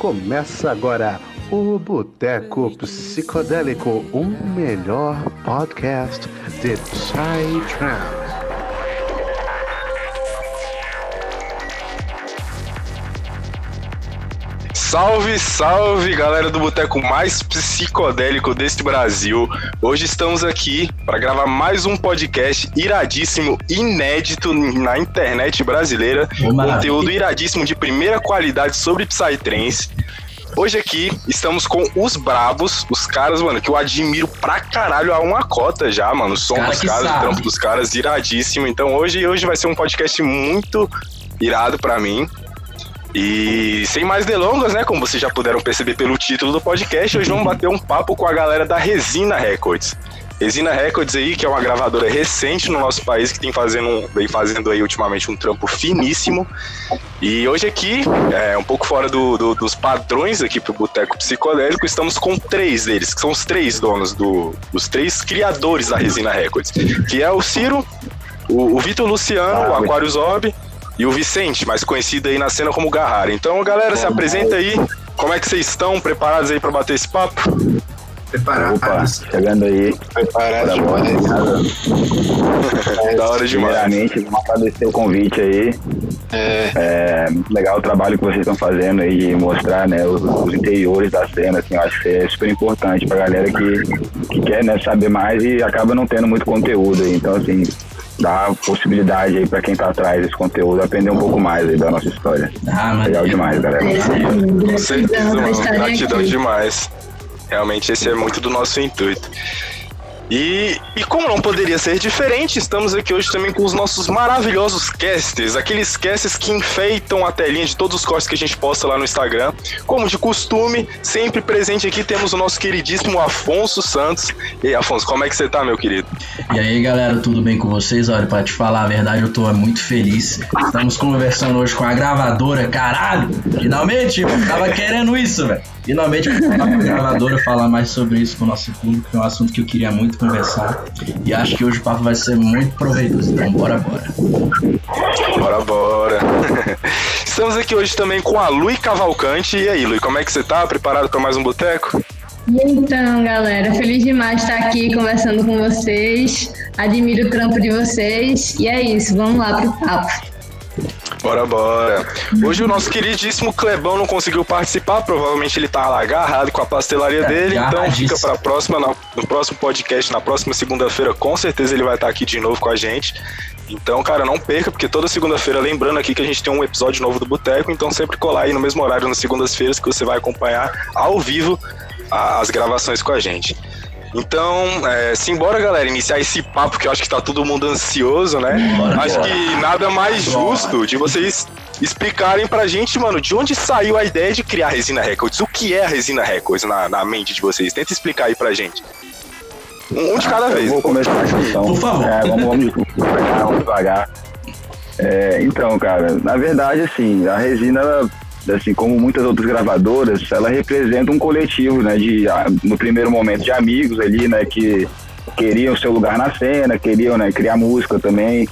Começa agora o Boteco Psicodélico, o melhor podcast de Psytrance. Salve, salve, galera do boteco mais psicodélico deste Brasil. Hoje estamos aqui para gravar mais um podcast iradíssimo, inédito na internet brasileira. Conteúdo iradíssimo de primeira qualidade sobre Psytrance. Hoje aqui estamos com os brabos, os caras, mano, que eu admiro pra caralho há uma cota já, mano. O som Cara dos caras, o trampo dos caras, iradíssimo. Então hoje, hoje vai ser um podcast muito irado pra mim. E sem mais delongas, né? Como vocês já puderam perceber pelo título do podcast, hoje vamos bater um papo com a galera da Resina Records. Resina Records aí, que é uma gravadora recente no nosso país, que tem fazendo, vem fazendo aí ultimamente um trampo finíssimo. E hoje aqui, é, um pouco fora do- do- dos padrões aqui pro Boteco Psicodélico, estamos com três deles, que são os três donos, do, os três criadores da Resina Records, que é o Ciro, o, o Vitor Luciano, o Aquarius Orb e o Vicente, mais conhecido aí na cena como Garrara. Então, galera, se apresenta aí. Como é que vocês estão? Preparados aí pra bater esse papo? Opa, Preparados. chegando aí. Preparados Bora, demais. da hora demais. Primeiramente, vamos agradecer o convite aí. É, É muito legal o trabalho que vocês estão fazendo aí de mostrar né, os, os interiores da cena. Assim, eu acho que é super importante pra galera que, que quer né, saber mais e acaba não tendo muito conteúdo aí. Então, assim, dá possibilidade aí pra quem tá atrás desse conteúdo aprender um pouco mais aí da nossa história. Ah, Legal demais, galera. Com certeza, mano. Gratidão aqui. demais. Realmente esse é muito do nosso intuito. E, e como não poderia ser diferente, estamos aqui hoje também com os nossos maravilhosos casters, aqueles casters que enfeitam a telinha de todos os cortes que a gente posta lá no Instagram. Como de costume, sempre presente aqui temos o nosso queridíssimo Afonso Santos. E aí, Afonso, como é que você tá, meu querido? E aí, galera, tudo bem com vocês? Olha, pra te falar a verdade, eu tô muito feliz. Estamos conversando hoje com a gravadora, caralho! Finalmente, tava querendo isso, velho. Finalmente a gravadora, falar mais sobre isso com o nosso público, que é um assunto que eu queria muito conversar. E acho que hoje o papo vai ser muito proveitoso, então bora, bora. Bora, bora. Estamos aqui hoje também com a Lui Cavalcante. E aí, Lui, como é que você tá? Preparado para mais um boteco? Então, galera, feliz demais de estar aqui conversando com vocês. Admiro o trampo de vocês. E é isso, vamos lá pro papo. Bora, bora. Hoje o nosso queridíssimo Clebão não conseguiu participar, provavelmente ele tá lá agarrado com a pastelaria É, dele, então fica pra próxima, na- no próximo podcast, na próxima segunda-feira, com certeza ele vai estar aqui de novo com a gente. Então, cara, não perca, porque toda segunda-feira, lembrando aqui que a gente tem um episódio novo do Boteco, então sempre colar aí no mesmo horário nas segundas-feiras que você vai acompanhar ao vivo as gravações com a gente. Então, é, simbora, galera, iniciar esse papo que eu acho que tá todo mundo ansioso, né? Bora, acho bora. que nada mais justo de vocês explicarem pra gente, mano, de onde saiu a ideia de criar a Resina Records. O que é a Resina Records na, na mente de vocês? Tenta explicar aí pra gente. Um de cada Eu vez. vou começar então. Por favor. É, vamos, vamos vamos devagar. É, então, cara, na verdade, assim, a resina, ela, assim, como muitas outras gravadoras, ela representa um coletivo, né, de, no primeiro momento, de amigos ali, né, que queriam seu lugar na cena, queriam, né, criar música também,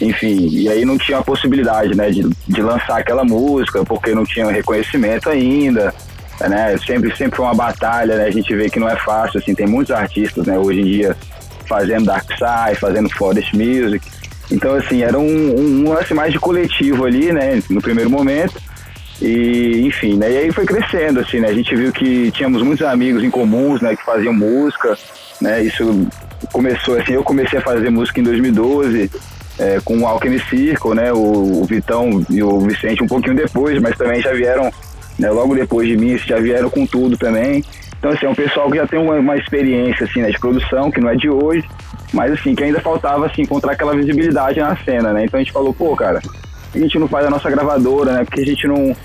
enfim, e aí não tinha a possibilidade, né, de, de lançar aquela música, porque não tinha reconhecimento ainda, né, sempre, sempre foi uma batalha, né, a gente vê que não é fácil, assim, tem muitos artistas, né, hoje em dia fazendo Dark Side, fazendo Forest Music, então, assim, era um, um lance mais de coletivo ali, né, no primeiro momento, e, enfim, né, e aí foi crescendo, assim, né, a gente viu que tínhamos muitos amigos em comuns, né, que faziam música, né, isso começou, assim, eu comecei a fazer música em 2012, é, com o Alchemy Circle, né, o, o Vitão e o Vicente um pouquinho depois, mas também já vieram, né, logo depois de mim, já vieram com tudo também, então, assim, é um pessoal que já tem uma, uma experiência, assim, né, de produção, que não é de hoje, mas, assim, que ainda faltava, assim, encontrar aquela visibilidade na cena, né, então a gente falou, pô, cara, a gente não faz a nossa gravadora, né? Porque a gente não,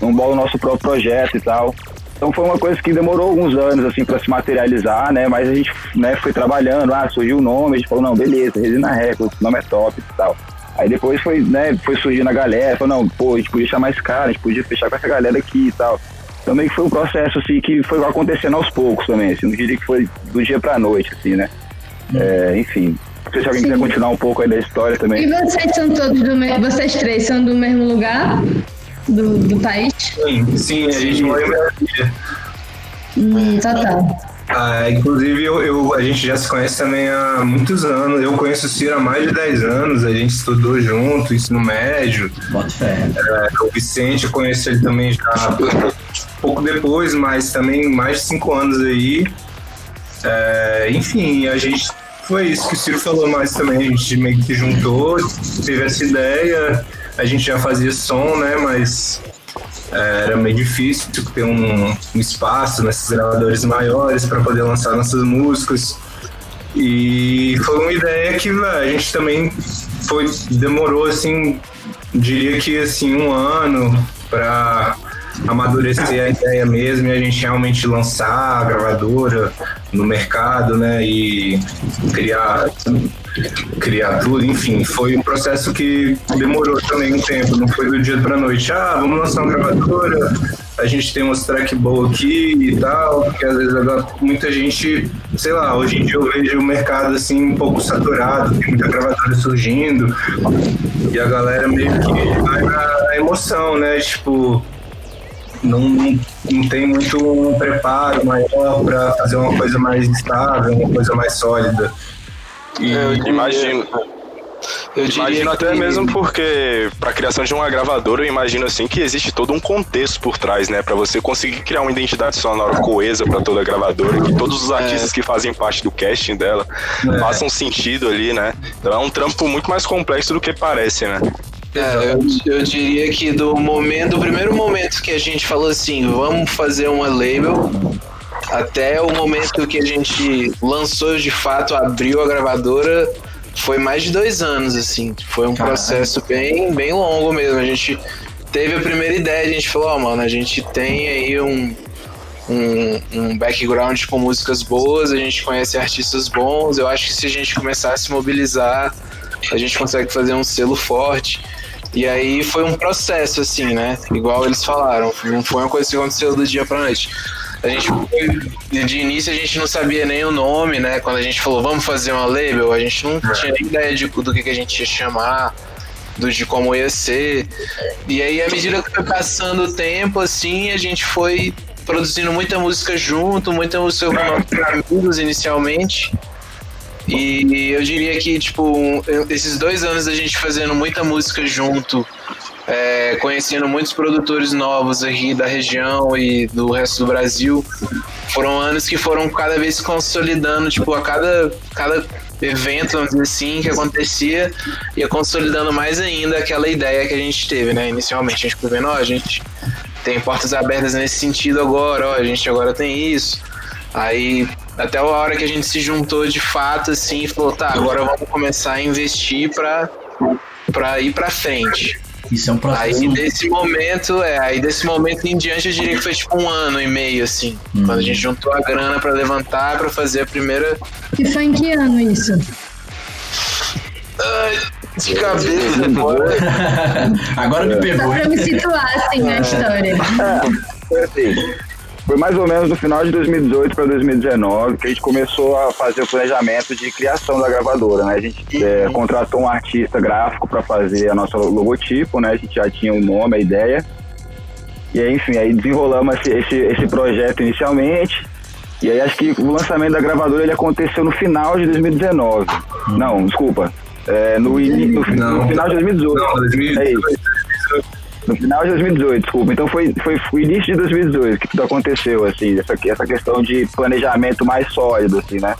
não bola o nosso próprio projeto e tal. Então foi uma coisa que demorou alguns anos, assim, para se materializar, né? Mas a gente né, foi trabalhando, ah, surgiu o nome, a gente falou, não, beleza, Resina Records, o nome é top e tal. Aí depois foi, né, foi surgindo a galera, falou, não, pô, a gente podia chamar esse cara, a gente podia fechar com essa galera aqui e tal. Então meio que foi um processo, assim, que foi acontecendo aos poucos também, assim, não diria que foi do dia pra noite, assim, né? É, enfim, não sei se alguém quiser continuar um pouco aí da história também. E vocês são todos do mesmo. Vocês três são do mesmo lugar? do, do país? Sim, sim, a gente mora em Brasília. Hum, total. Ah, inclusive, eu, eu- a gente já se conhece também há muitos anos. Eu conheço o Ciro há mais de 10 anos. A gente estudou junto, ensino médio. Bota fé. É, o Vicente, eu conheço ele também já pouco depois, mas também mais de 5 anos aí. É, enfim, a gente. Foi isso que o Ciro falou mais também. A gente meio que juntou, teve essa ideia. A gente já fazia som, né? Mas é, era meio difícil ter um, um espaço nesses gravadores maiores para poder lançar nossas músicas. E foi uma ideia que véi, a gente também foi demorou assim, diria que assim um ano para amadurecer a ideia mesmo e a gente realmente lançar a gravadora no mercado, né? E criar criar tudo, enfim, foi um processo que demorou também um tempo, não foi do dia pra noite, ah, vamos lançar uma gravadora, a gente tem umas track boa aqui e tal, porque às vezes agora muita gente, sei lá, hoje em dia eu vejo o mercado assim um pouco saturado, tem muita gravadora surgindo, e a galera meio que vai na emoção, né? Tipo, não, não, tem muito um preparo maior para fazer uma coisa mais estável, uma coisa mais sólida. E Eu Imagino. Eu Imagino até que- mesmo porque para a criação de uma gravadora, eu imagino assim que existe todo um contexto por trás, né, Pra você conseguir criar uma identidade sonora coesa pra toda a gravadora, que todos os artistas que fazem parte do casting dela É. façam sentido ali, né? Então é um trampo muito mais complexo do que parece, né? É, eu, eu diria que do momento, do primeiro momento que a gente falou assim, vamos fazer uma label, até o momento que a gente lançou de fato, abriu a gravadora, foi mais de dois anos, assim. Foi um processo bem, bem longo mesmo. A gente teve a primeira ideia, a gente falou, ó, mano, a gente tem aí um, um, um background com músicas boas, a gente conhece artistas bons, eu acho que se a gente começar a se mobilizar, a gente consegue fazer um selo forte. E aí foi um processo, assim, né? Igual eles falaram, não foi uma coisa que aconteceu do dia pra noite. A gente foi, de início a gente não sabia nem o nome, né? Quando a gente falou, vamos fazer uma label, a gente não tinha nem ideia de, do que, que a gente ia chamar, do, de como ia ser. E aí, à medida que foi passando o tempo, assim, a gente foi produzindo muita música junto, muita música com nossos amigos inicialmente. E eu diria que, tipo, esses dois anos da gente fazendo muita música junto, é, conhecendo muitos produtores novos aqui da região e do resto do Brasil, foram anos que foram cada vez se consolidando, tipo, a cada, cada evento, vamos dizer assim, que acontecia, ia consolidando mais ainda aquela ideia que a gente teve, né? Inicialmente, a gente foi vendo, ó, a gente tem portas abertas nesse sentido agora, ó, a gente agora tem isso. Aí, até a hora que a gente se juntou de fato, assim, e falou, tá, agora vamos começar a investir pra, pra ir pra frente. Isso é um processo. Aí desse momento, é, aí desse momento em diante eu diria que foi tipo um ano e meio, assim. Hum. Quando a gente juntou a grana pra levantar, pra fazer a primeira. E foi em que ano isso? Ai, de cabeça agora. Agora me Só pegou. pra me situar assim na história. Foi mais ou menos no final de 2018 para 2019 que a gente começou a fazer o planejamento de criação da gravadora, né? A gente é, contratou um artista gráfico para fazer a nossa logotipo, né? A gente já tinha o nome, a ideia. E aí, enfim, aí desenrolamos esse, esse, esse projeto inicialmente. E aí acho que o lançamento da gravadora ele aconteceu no final de 2019. Não, desculpa. É, no, no, Não. no final de 2018. Não, 2018. É isso. No final de 2018, desculpa. Então foi, foi o início de 2018 que tudo aconteceu, assim, essa, essa questão de planejamento mais sólido, assim, né?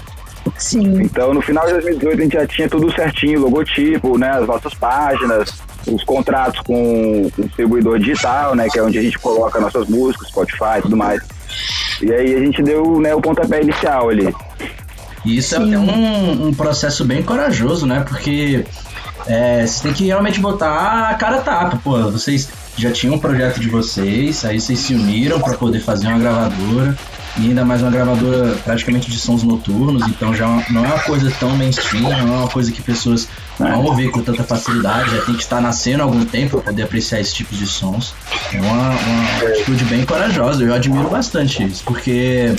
Sim. Então no final de 2018 a gente já tinha tudo certinho, logotipo, né? As nossas páginas, os contratos com o distribuidor digital, né? Que é onde a gente coloca nossas músicas, Spotify e tudo mais. E aí a gente deu né, o pontapé inicial ali. E isso é Sim. até um, um processo bem corajoso, né? Porque é, você tem que realmente botar a cara tapa. Pô, vocês já tinham um projeto de vocês, aí vocês se uniram para poder fazer uma gravadora. E ainda mais uma gravadora praticamente de sons noturnos, então já não é uma coisa tão mainstream, não é uma coisa que pessoas vão ouvir com tanta facilidade, já tem que estar nascendo há algum tempo para poder apreciar esse tipo de sons. É uma, uma atitude bem corajosa, eu admiro bastante isso, porque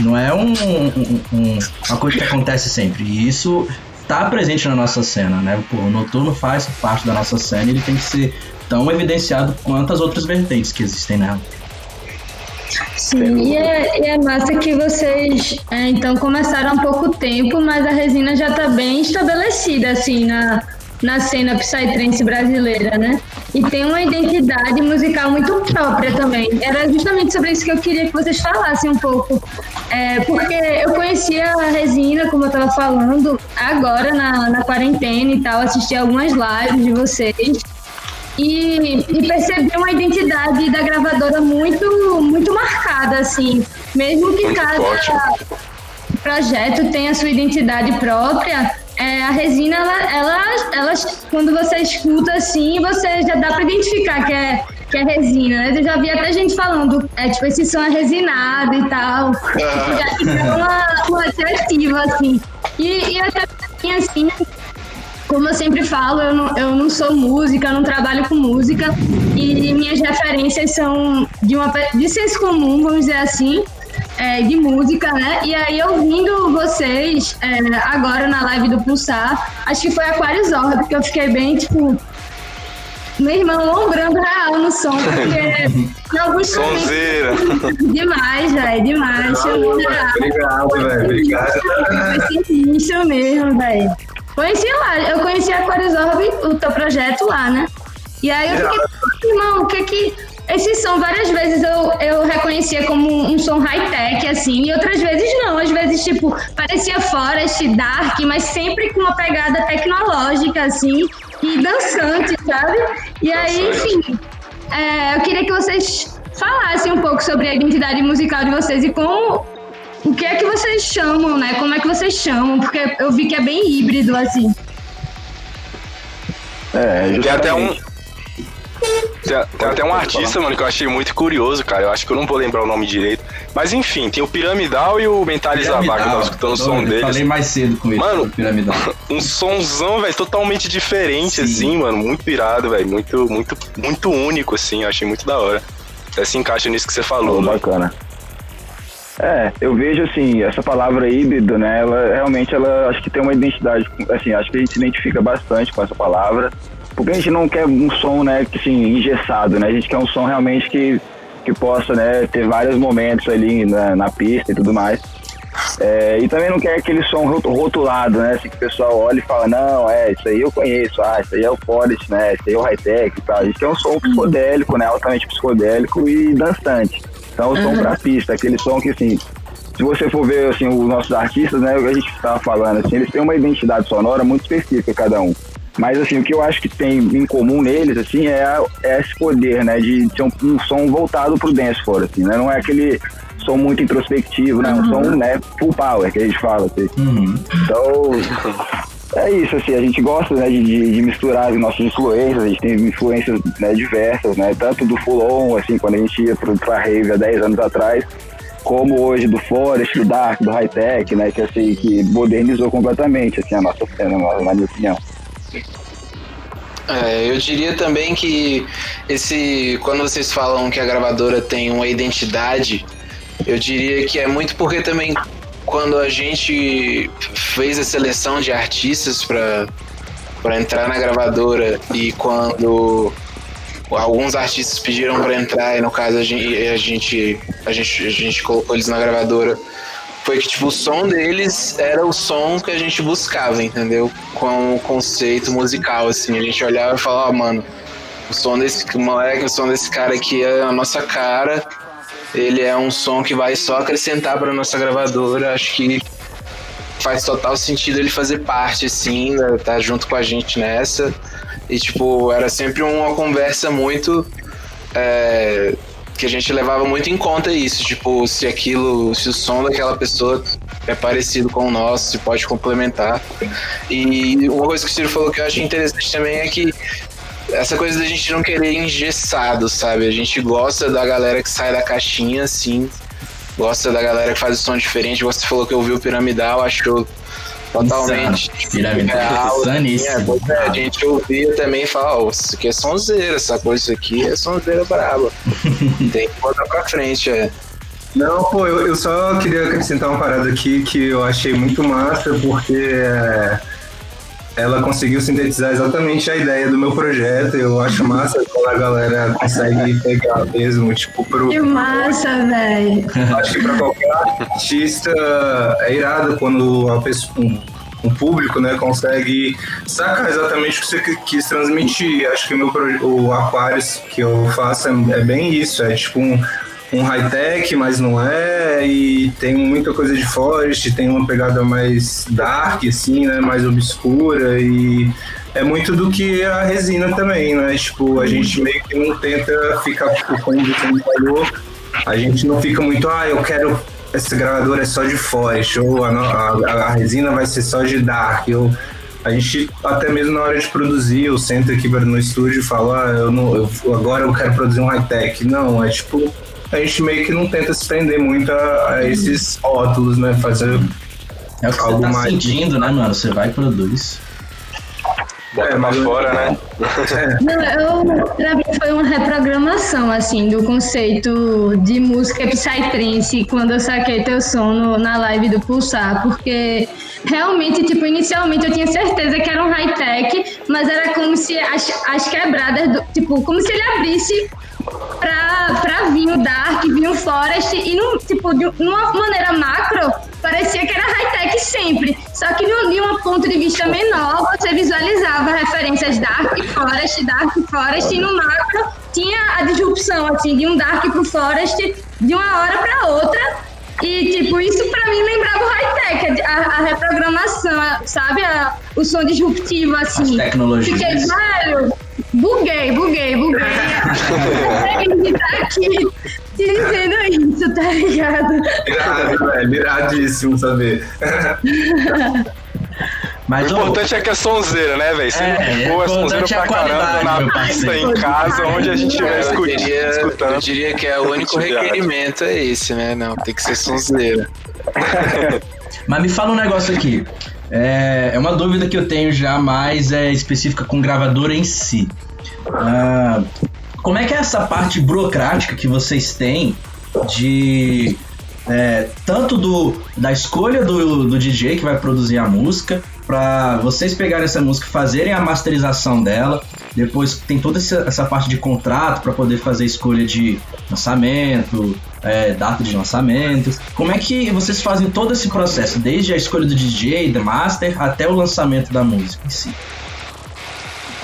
não é um, um- um- uma coisa que acontece sempre. E isso tá presente na nossa cena, né? Pô, o noturno faz parte da nossa cena e ele tem que ser tão evidenciado quanto as outras vertentes que existem nela. Sim, e é, e é massa que vocês é, então começaram há pouco tempo, mas a resina já está bem estabelecida assim na, na cena psytrance brasileira, né? E tem uma identidade musical muito própria também. Era justamente sobre isso que eu queria que vocês falassem um pouco. É, porque eu conhecia a Resina, como eu estava falando, agora na, na quarentena e tal, assisti algumas lives de vocês e, e percebi uma identidade da gravadora muito, muito marcada, assim. Mesmo que cada projeto tenha sua identidade própria, é, a resina, ela, ela, ela, quando você escuta assim, você já dá para identificar que é, que é resina, né? Eu já vi até gente falando, é tipo, esse som é resinado e tal. Tipo, já fica uma, uma atrativa, assim. E, e até assim, como eu sempre falo, eu não, eu não sou música, eu não trabalho com música e minhas referências são de, uma, de senso comum, vamos dizer assim, é, de música, né? E aí, ouvindo vocês é, agora na live do Pulsar, acho que foi Aquários Orb, porque eu fiquei bem, tipo, meu irmão lombrando real no som, porque em alguns Sonzeira. demais, velho, demais. Obrigado, velho, obrigado. Foi sinistro mesmo, velho. Conheci lá, eu conheci a Aquarisorb, o teu projeto lá, né? E aí eu fiquei, irmão, o que que. Esse som, várias vezes eu, eu reconhecia como um, som high-tech, assim, e outras vezes não. Às vezes, tipo, parecia Forest, Dark, mas sempre com uma pegada tecnológica, assim, e dançante, sabe? E aí, enfim, é, eu queria que vocês falassem um pouco sobre a identidade musical de vocês e como o que é que vocês chamam, né? Como é que vocês chamam? Porque eu vi que é bem híbrido, assim. É, Tem até um. Tem, tem até um artista, mano, que eu achei muito curioso, cara. Eu acho que eu não vou lembrar o nome direito. Mas enfim, tem o Piramidal e o Mentales da Vaga. Eu tava escutando o som deles. Falei mais cedo com ele, Mano, o Piramidal. um sonzão, velho, totalmente diferente, Sim. assim, mano. Muito pirado, velho. Muito, muito, muito único, assim. Eu achei muito da hora. Até se encaixa nisso que você falou, né? bacana. É, eu vejo assim, essa palavra híbrido, né, ela realmente ela acho que tem uma identidade, assim, acho que a gente se identifica bastante com essa palavra, porque a gente não quer um som, né, que assim, engessado, né? A gente quer um som realmente que, que possa, né, ter vários momentos ali na, na pista e tudo mais. É, e também não quer aquele som rot- rotulado, né? Assim, que o pessoal olha e fala, não, é, isso aí eu conheço, ah, isso aí é o Forest, né? Isso aí é o high-tech e tal. A gente quer um som psicodélico, né? Altamente psicodélico e dançante. Então, o som pra pista, aquele som que, assim, se você for ver, assim, os nossos artistas, né? O que a gente estava falando, assim, eles têm uma identidade sonora muito específica, cada um. Mas, assim, o que eu acho que tem em comum neles, assim, é, a- é esse poder, né? De ser um, um som voltado pro dancefloor, assim, né? Não é aquele som muito introspectivo, né? Um som, né? Full power, que a gente fala, assim. Uhum. Então, é isso, assim, a gente gosta né, de, de- misturar as nossas influências, a gente tem influências né, diversas, né? Tanto do Full On, assim, quando a gente ia pro, pra Rave há 10 anos atrás, como hoje do Forest, do Dark, do High Tech, né? Que assim, que modernizou completamente assim, a nossa cena, na, na minha opinião. É, eu diria também que esse quando vocês falam que a gravadora tem uma identidade, eu diria que é muito porque também quando a gente fez a seleção de artistas para para entrar na gravadora e quando alguns artistas pediram para entrar e no caso a gente, a gente a gente a gente colocou eles na gravadora foi que tipo o som deles era o som que a gente buscava, entendeu? Com o conceito musical assim, a gente olhava e falava, ó, mano, o som desse moleque, o som desse cara aqui é a nossa cara. Ele é um som que vai só acrescentar para nossa gravadora. Acho que faz total sentido ele fazer parte, assim, né, tá junto com a gente nessa. E, tipo, era sempre uma conversa muito. é, que a gente levava muito em conta isso, tipo, se aquilo, se o som daquela pessoa é parecido com o nosso, se pode complementar. E uma coisa que o Ciro falou que eu acho interessante também é que essa coisa da gente não querer engessado, sabe? A gente gosta da galera que sai da caixinha, assim. Gosta da galera que faz o som diferente. Você falou que ouviu o Piramidal, achou totalmente Piramidal. real. Insaníssimo. É, pois é, a gente ouvia também e falava, ó, isso aqui é sonzeira, essa coisa aqui é sonzeira braba. Tem que botar pra frente, é. Não, pô, eu, eu só queria acrescentar uma parada aqui que eu achei muito massa, porque é, ela conseguiu sintetizar exatamente a ideia do meu projeto. Eu acho massa quando a galera consegue pegar mesmo, tipo, pro. Que massa, velho. Acho que pra qualquer artista é irado quando a pessoa, um, um público, né, consegue sacar exatamente o que você quis transmitir. Acho que o meu o Aquarius que eu faço é, é bem isso, é tipo um, um high-tech, mas não é, e tem muita coisa de forest, tem uma pegada mais dark, assim, né, mais obscura, e é muito do que a resina também, né, tipo, a gente meio que não tenta ficar, tipo, como você falou, a gente não fica muito, ah, eu quero esse gravador é só de forest, ou a, a, a resina vai ser só de dark, ou a gente até mesmo na hora de produzir, eu sento aqui no estúdio e falo, ah, eu não, eu, agora eu quero produzir um high-tech. Não, é tipo, a gente meio que não tenta se prender muito a, a esses rótulos, né? Fazer. É o que Algo você tá mais- sentindo, né, mano? Você vai e produz. Bota É, pra fora, né? Não, eu, pra mim foi uma reprogramação, assim, do conceito de música psytrance quando eu saquei teu som no- na live do Pulsar, porque realmente, tipo, inicialmente eu tinha certeza que era um high-tech, mas era como se as, as quebradas, do, tipo, como se ele abrisse pra, pra vir o Dark, vir o Forest, e, num, tipo, de uma maneira macro, parecia que era high-tech sempre. Só que de um, ponto de vista menor, você visualizava referências Dark Forest, Dark Forest, e no macro tinha a disrupção, assim, de um Dark pro Forest, de uma hora pra outra. E, tipo, isso pra mim lembrava o high-tech, a, a reprogramação, a- sabe? A- o som disruptivo, assim. As tecnologias. Fiquei, velho, buguei, buguei, buguei. Ele tá aqui te dizendo isso, tá ligado? Irado, velho, iradíssimo saber. Mas O ô, importante é que é sonzeira, né, velho? Se É, não é for, é sonzeira importante pra caramba na pista, em casa, onde a gente estiver escutando. eu diria que é o único requerimento é esse, né? Não, tem que ser sonzeira. Mas me fala um negócio aqui. É, é uma dúvida que eu tenho já, mas é específica com gravadora em si. Ah, como é que é essa parte burocrática que vocês têm de é, tanto do, da escolha do, do DJ que vai produzir a música, para vocês pegarem essa música fazerem a masterização dela. Depois tem toda essa, parte de contrato para poder fazer escolha de lançamento, é, data de lançamento. Como é que vocês fazem todo esse processo, desde a escolha do DJ, da master, até o lançamento da música em si?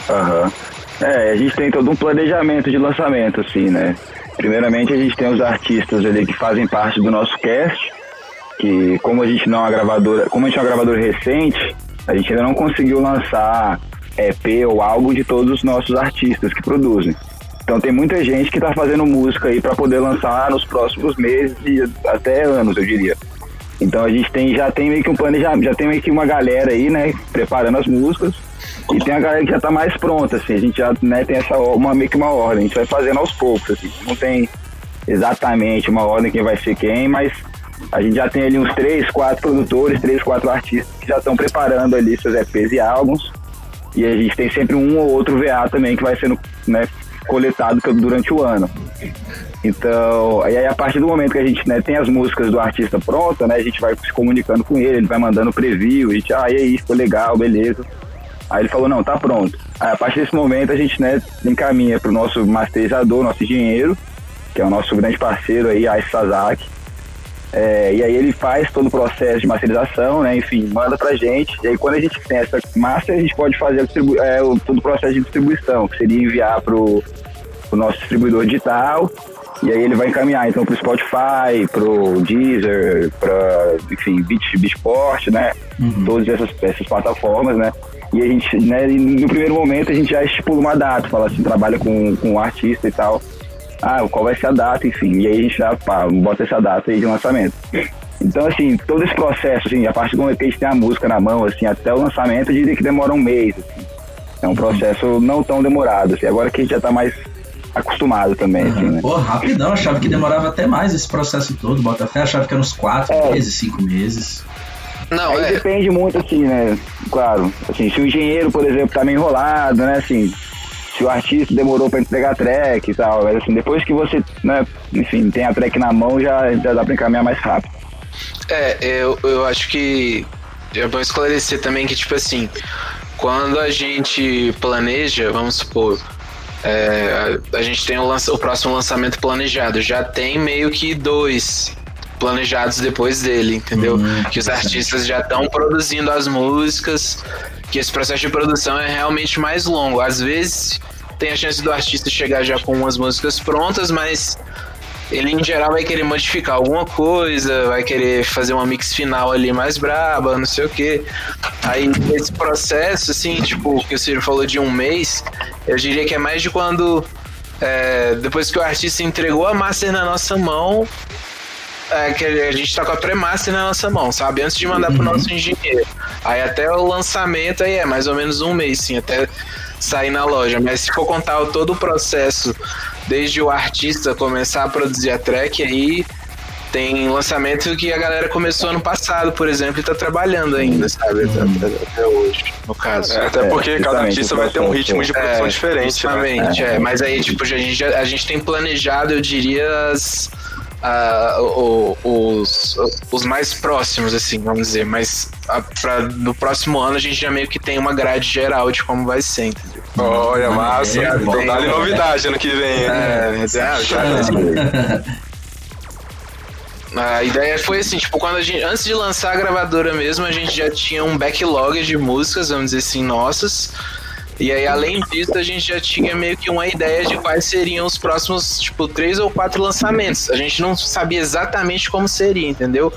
Aham. É, a gente tem todo um planejamento de lançamento, assim, né? Primeiramente, a gente tem os artistas ali que fazem parte do nosso cast, que como a gente não é uma gravadora, como a gente é uma gravadora recente, a gente ainda não conseguiu lançar EP ou álbum de todos os nossos artistas que produzem. Então tem muita gente que está fazendo música aí para poder lançar nos próximos meses e até anos, eu diria. Então a gente tem, já tem meio que um planejamento, já tem meio que uma galera aí, né, preparando as músicas. E tem a galera que já tá mais pronta, assim, a gente já né, tem essa uma, meio que uma ordem, a gente vai fazendo aos poucos, assim. Não tem exatamente uma ordem quem vai ser quem, mas a gente já tem ali uns três, quatro produtores, três, quatro artistas que já estão preparando ali seus EPs e álbuns. E a gente tem sempre um ou outro VA também que vai sendo né, coletado durante o ano. Então, e aí a partir do momento que a gente né, tem as músicas do artista pronta, né, a gente vai se comunicando com ele, ele vai mandando preview, a gente, ah, e aí, ficou legal, beleza. Aí ele falou, não, tá pronto. Aí a partir desse momento a gente né, encaminha pro nosso masterizador, nosso engenheiro, que é o nosso grande parceiro aí, Ais Sasaki. É, e aí ele faz todo o processo de masterização, né? Enfim, manda pra gente. E aí quando a gente tem essa master, a gente pode fazer é, o, todo o processo de distribuição, que seria enviar pro, pro nosso distribuidor digital. E aí ele vai encaminhar então pro Spotify, pro Deezer, pra, enfim, Beat, Beatport, né? Todas essas, essas plataformas, né? E a gente, né, no primeiro momento a gente já estipula uma data, fala assim, trabalha com, com o artista e tal. Ah, qual vai ser a data, enfim. E aí a gente já pá, bota essa data aí de lançamento. Então, assim, todo esse processo, assim, a partir do momento que a gente tem a música na mão, assim, até o lançamento, eu diria que demora um mês, assim. É um processo não tão demorado, assim. Agora que a gente já tá mais acostumado também, assim, né? Pô, rapidão, achava que demorava até mais esse processo todo. Botafé achava que era uns 4 É. meses, 5 meses. Não, Aí é. depende muito, assim, né? Claro, assim, se o engenheiro, por exemplo, tá meio enrolado, né? Assim, se o artista demorou pra entregar a track e tal, mas assim, depois que você, né, enfim, tem a track na mão, já, já dá pra encaminhar mais rápido. É, eu, eu acho que é bom esclarecer também que, tipo assim, quando a gente planeja, vamos supor, é, a gente tem o, lança, o próximo lançamento planejado, já tem meio que dois planejados depois dele, entendeu? Hum, que os artistas já estão produzindo as músicas, que esse processo de produção é realmente mais longo. Às vezes tem a chance do artista chegar já com umas músicas prontas, mas ele em geral vai querer modificar alguma coisa, vai querer fazer uma mix final ali mais braba, não sei o que. Aí esse processo, assim, tipo, que o Ciro falou de um mês, eu diria que é mais de quando. é, depois que o artista entregou a master na nossa mão, é, que a gente tá com a pré-master na nossa mão, sabe? Antes de mandar pro nosso engenheiro. Aí até o lançamento aí é mais ou menos um mês, sim, até sair na loja. Mas se for contar o- todo o processo, desde o artista começar a produzir a track, aí tem lançamento que a galera começou ano passado, por exemplo, e tá trabalhando ainda, sabe? Até, até- até hoje, no caso. É, até É, porque cada justamente, artista vai ter um ritmo de produção É, diferente, né? Justamente, é. Mas aí, tipo, a gente, já- a gente tem planejado, eu diria, as, ah, o- os, os mais próximos, assim, vamos dizer. Mas a, pra, no próximo ano a gente já meio que tem uma grade geral de como vai ser, entendeu? Olha, massa. É, então dá-lhe novidade ano que vem. hein? É, já, já, A ideia foi assim, tipo, quando a gente. Antes de lançar a gravadora mesmo, a gente já tinha um backlog de músicas, vamos dizer assim, nossas. E aí, além disso, a gente já tinha meio que uma ideia de quais seriam os próximos, tipo, três ou quatro lançamentos. A gente não sabia exatamente como seria, entendeu?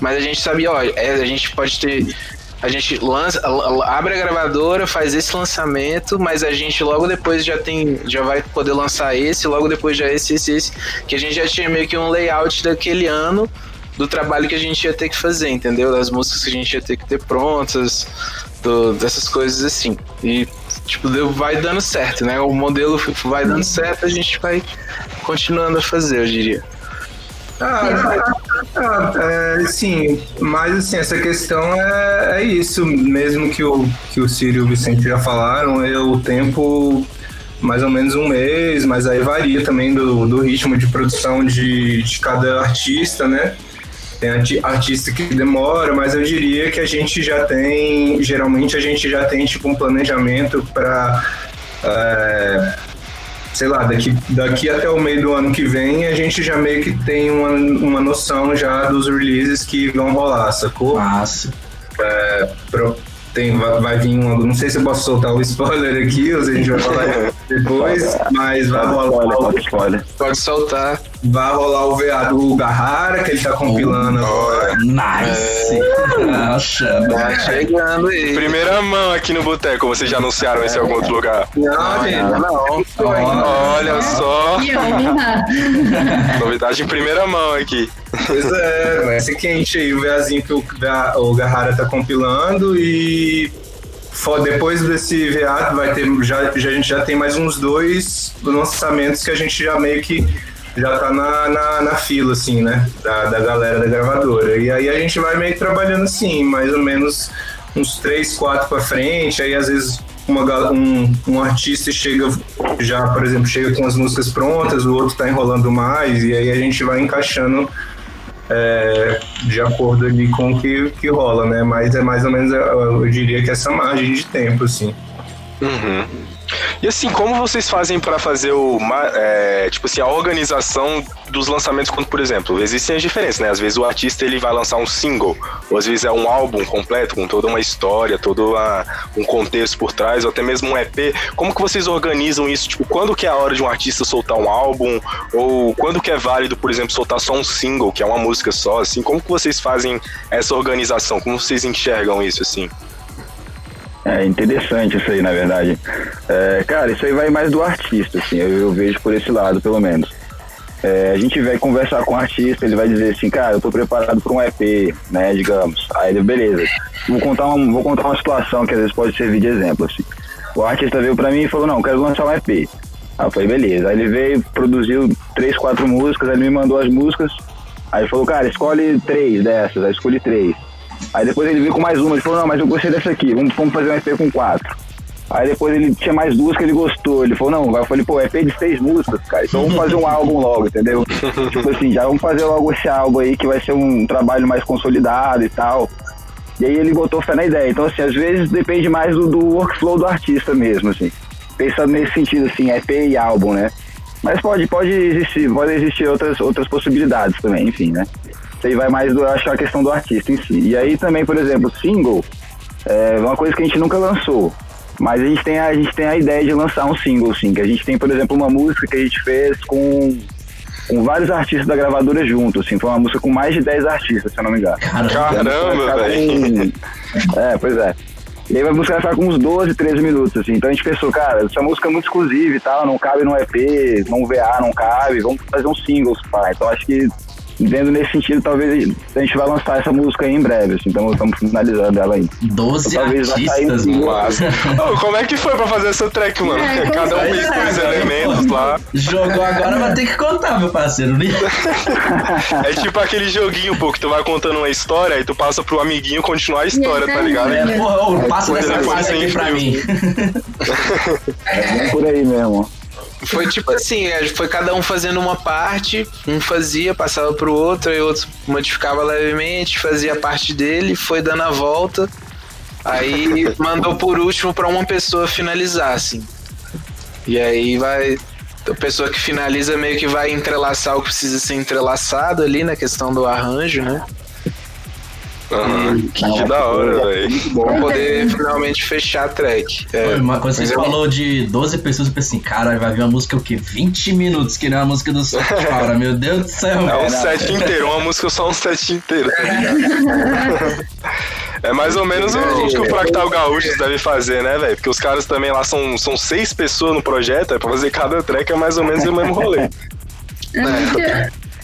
Mas a gente sabia, ó, é, a gente pode ter. A gente lança, abre a gravadora, faz esse lançamento, mas a gente logo depois já tem, já vai poder lançar esse, logo depois já esse, esse, esse, que a gente já tinha meio que um layout daquele ano do trabalho que a gente ia ter que fazer, entendeu? Das músicas que a gente ia ter que ter prontas, do- dessas coisas assim. E tipo, deu, vai dando certo, né? O modelo vai dando certo, a gente vai continuando a fazer, eu diria. Ah, ah, é, sim, mas assim, essa questão é, é isso, mesmo que o, que o Ciro e o Vicente já falaram, é o tempo mais ou menos um mês, mas aí varia também do, do ritmo de produção de, de cada artista, né? Tem arti- artista que demora, mas eu diria que a gente já tem, geralmente a gente já tem tipo um planejamento para sei lá, daqui, daqui até o meio do ano que vem, a gente já meio que tem uma, uma noção já dos releases que vão rolar, sacou? Massa. Pro- tem, vai, vai vir um, não sei se eu posso soltar o spoiler aqui, ou se a gente vai falar depois, mas vai rolar, o- pode spoiler. Pode soltar. Vai rolar o VA do Garrara, que ele tá compilando agora. Nice. Nossa, Tá chegando aí. Primeira mão aqui no Boteco, vocês já anunciaram isso em algum outro lugar? Não, gente, não. Olha só, novidade em primeira mão aqui. Pois é, vai ser quente aí o VAzinho que o, o Garrara tá compilando e depois desse VA vai ter, já, já, a gente já tem mais uns dois lançamentos que a gente já meio que já tá na, na, na fila, assim, né, da, da galera da gravadora. E aí a gente vai meio trabalhando assim, mais ou menos uns três, quatro pra frente, aí às vezes uma, um, um artista chega já, por exemplo, chega com as músicas prontas, o outro tá enrolando mais, e aí a gente vai encaixando é, de acordo ali com o que, que rola, né? Mas é mais ou menos, eu diria que essa margem de tempo, assim. Uhum. E assim, como vocês fazem pra fazer o é, tipo assim, a organização dos lançamentos quando, por exemplo, existem as diferenças, né? Às vezes o artista ele vai lançar um single, ou às vezes é um álbum completo com toda uma história, todo uma- um contexto por trás, ou até mesmo um EP. Como que vocês organizam isso? Tipo, quando que é a hora de um artista soltar um álbum ou quando que é válido, por exemplo, soltar só um single, que é uma música só, assim? Como que vocês fazem essa organização? Como vocês enxergam isso assim? É interessante isso aí, na verdade. É, cara, isso aí vai mais do artista, assim, eu, eu vejo por esse lado, pelo menos. É, a gente vai conversar com o artista, ele vai dizer assim, cara, eu tô preparado para um EP, né, digamos. Aí ele, beleza. Vou contar, uma, vou contar uma situação que às vezes pode servir de exemplo, assim. O artista veio pra mim e falou, não, quero lançar um EP. Aí eu falei, beleza. Aí ele veio, produziu três, quatro músicas, aí ele me mandou as músicas. Aí ele falou, cara, escolhe três dessas. Aí escolhi três. Aí depois ele veio com mais uma, ele falou, não, mas eu gostei dessa aqui, vamos, vamos fazer um EP com quatro. Aí depois ele tinha mais duas que ele gostou, ele falou, não, eu falei, pô, EP de seis músicas, cara, então vamos fazer um álbum logo, entendeu? tipo assim, já vamos fazer logo esse álbum aí que vai ser um trabalho mais consolidado e tal. E aí ele botou fé na ideia. Então, assim, às vezes depende mais do, do workflow do artista mesmo, assim. Pensando nesse sentido, assim, EP e álbum, né? Mas pode, pode existir, pode existir outras, outras possibilidades também, enfim, né? Aí vai mais do, acho, a questão do artista em si. E aí também, por exemplo, single é uma coisa que a gente nunca lançou. Mas a gente tem a, a gente tem a ideia de lançar um single, sim. Que a gente tem, por exemplo, uma música que a gente fez com, com vários artistas da gravadora juntos, assim. Foi uma música com mais de 10 artistas, se eu não me engano. Caramba, velho. Com... É, pois é. E aí a música vai ficar com uns 12, 13 minutos, assim. Então a gente pensou, cara, essa música é muito exclusiva e tal, não cabe no EP, no VA não cabe, vamos fazer um singles, pai. Então acho que Vendo nesse sentido, talvez a gente vai lançar essa música aí em breve, assim, então estamos finalizando ela aí. 12 Então, talvez artistas, mano. Ô, como é que foi pra fazer essa track, mano? É, Cada um fez certeza. três elementos lá. Jogou agora, vai ter que contar, meu parceiro. né? É tipo aquele joguinho, pô, que tu vai contando uma história e tu passa pro amiguinho continuar a história, tá ligado? É, porra, ô, passa dessa fase aqui pra mim. É por aí mesmo. Foi tipo assim, é, foi cada um fazendo uma parte, um fazia, passava pro outro, aí o outro modificava levemente, fazia a parte dele, foi dando a volta, aí mandou por último pra uma pessoa finalizar, assim. E aí vai. A pessoa que finaliza meio que vai entrelaçar o que precisa ser entrelaçado ali na questão do arranjo, né? Aham, Que da hora, velho. Pra poder finalmente fechar a track. É, Foi Uma coisa que mas você eu- falou de 12 pessoas, eu pensei assim, cara, vai vir uma música o quê? 20 minutos, que nem a música do Soundcloud, meu Deus do céu. É um não. set inteiro, uma música só um set inteiro, tá ligado? É mais ou menos o que o Fractal Gaúchos deve fazer, né, velho? Porque os caras também lá são, são seis pessoas no projeto, é pra fazer cada track é mais ou menos o mesmo rolê. É muito,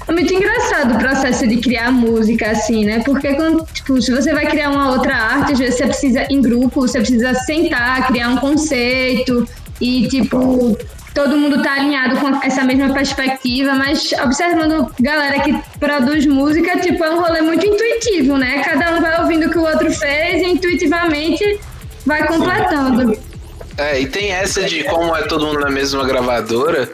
é muito engraçado o processo de criar música, assim, né? Porque quando, tipo, se você vai criar uma outra arte, às vezes você precisa, em grupo, você precisa sentar, criar um conceito e, tipo, todo mundo tá alinhado com essa mesma perspectiva, mas observando galera que produz música, tipo, é um rolê muito intuitivo, né? Cada um vai ouvindo o que o outro fez e intuitivamente vai completando. É, e tem essa de como é todo mundo na mesma gravadora,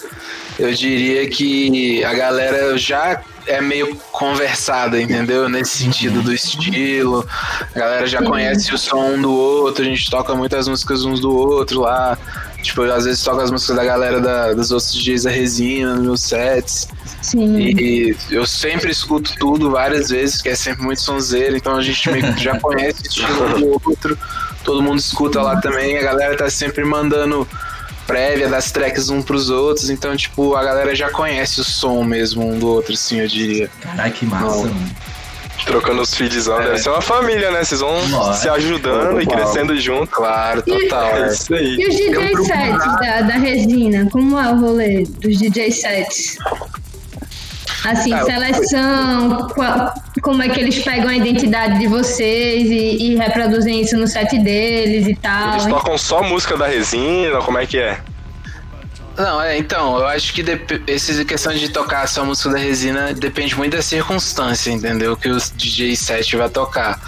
eu diria que a galera já é meio conversada, entendeu? Nesse sentido do estilo. A galera já conhece o som um do outro, a gente toca muitas músicas uns do outro lá. Tipo, às vezes toca as músicas da galera da, dos outros DJs da resina nos meus sets. Sim. E eu sempre escuto tudo várias vezes, que é sempre muito sonzeiro, então a gente meio que já conhece o estilo um do outro, todo mundo escuta lá também, a galera tá sempre mandando prévia das tracks um pros outros, então, tipo, a galera já conhece o som mesmo um do outro, assim, eu diria. Caralho, que massa, Não. mano. Trocando os feedzão, deve ser uma família, né? Vocês vão Nossa. se ajudando e crescendo junto. Claro, total. É é. isso aí. E os DJ sets da, da resina? Como é o rolê dos DJ sets? Assim, Ah, seleção, qual- como é que eles pegam a identidade de vocês e, e reproduzem isso no set deles e tal. Eles tocam só música da resina, como é que é? Não, é, então, eu acho que essa questão de tocar só música da resina depende muito da circunstância, entendeu? Que o DJ set vai tocar.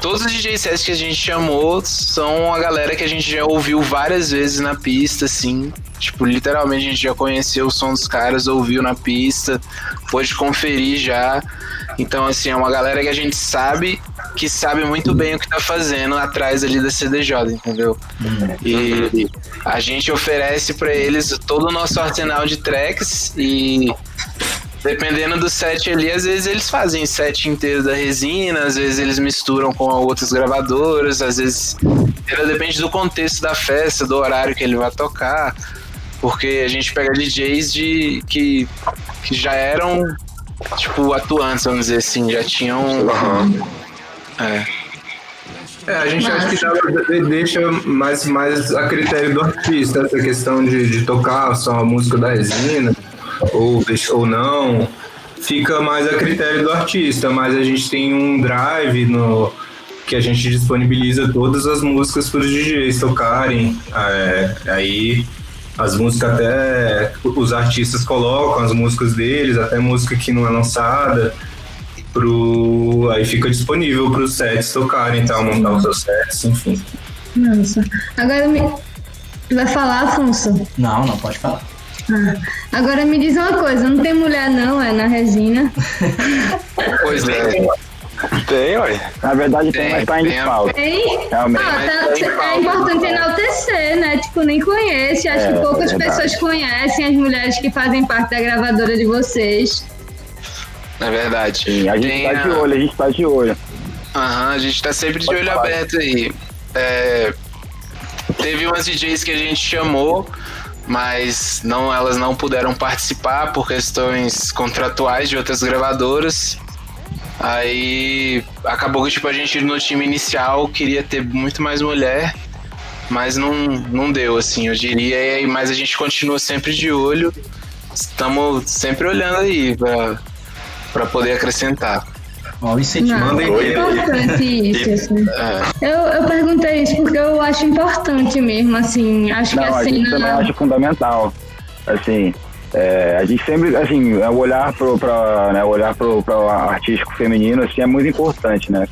Todos os DJ sets que a gente chamou são a galera que a gente já ouviu várias vezes na pista, assim. Tipo, literalmente a gente já conheceu o som dos caras, ouviu na pista, pôde conferir já. Então, assim, é uma galera que a gente sabe que sabe muito bem o que tá fazendo atrás ali da CDJ, entendeu? E a gente oferece pra eles todo o nosso arsenal de tracks e dependendo do set ali, às vezes eles fazem set inteiro da resina, às vezes eles misturam com outras gravadoras, às vezes depende do contexto da festa, do horário que ele vai tocar, porque a gente pega DJs de que, que já eram tipo atuantes, vamos dizer assim, já tinham é, É, a gente acha que dá- de- deixa mais, mais a critério do artista, essa questão de, de tocar só a música da resina, ou, ou não, fica mais a critério do artista, mas a gente tem um drive no que a gente disponibiliza todas as músicas para os DJs tocarem, é, aí as músicas até os artistas colocam as músicas deles, até música que não é lançada, pro aí fica disponível para os sets tocarem, tal, montar os seus sets, enfim. Nossa. Agora me. Vai falar, Afonso? Não, não, pode falar. Ah. Agora me diz uma coisa, não tem mulher não, é na resina. pois é. Tem, ué. Na verdade tem, Tem, mas tá em tem, desfalque. Tem? Realmente. Ah, tá- tem é importante enaltecer, né? Tipo, nem conhece. Acho É, que poucas é pessoas conhecem as mulheres que fazem parte da gravadora de vocês. É verdade. Sim, a gente Tem tá de olho, a gente tá de olho. Aham, a gente tá sempre de olho falar. aberto aí. É, teve umas DJs que a gente chamou, mas não, elas não puderam participar por questões contratuais de outras gravadoras. Aí acabou que tipo, a gente no time inicial queria ter muito mais mulher, mas não, não deu, assim, eu diria. Mas a gente continua sempre de olho. Estamos sempre olhando aí pra, pra poder acrescentar. Ó. Não, é importante isso. assim. É. Eu, eu perguntei isso porque eu acho importante mesmo, assim. Acho que Não, a gente também acha fundamental. Assim, é, a gente sempre, assim, é o olhar pro, pra, né, o olhar pro, pro artístico feminino, assim, é muito importante, né?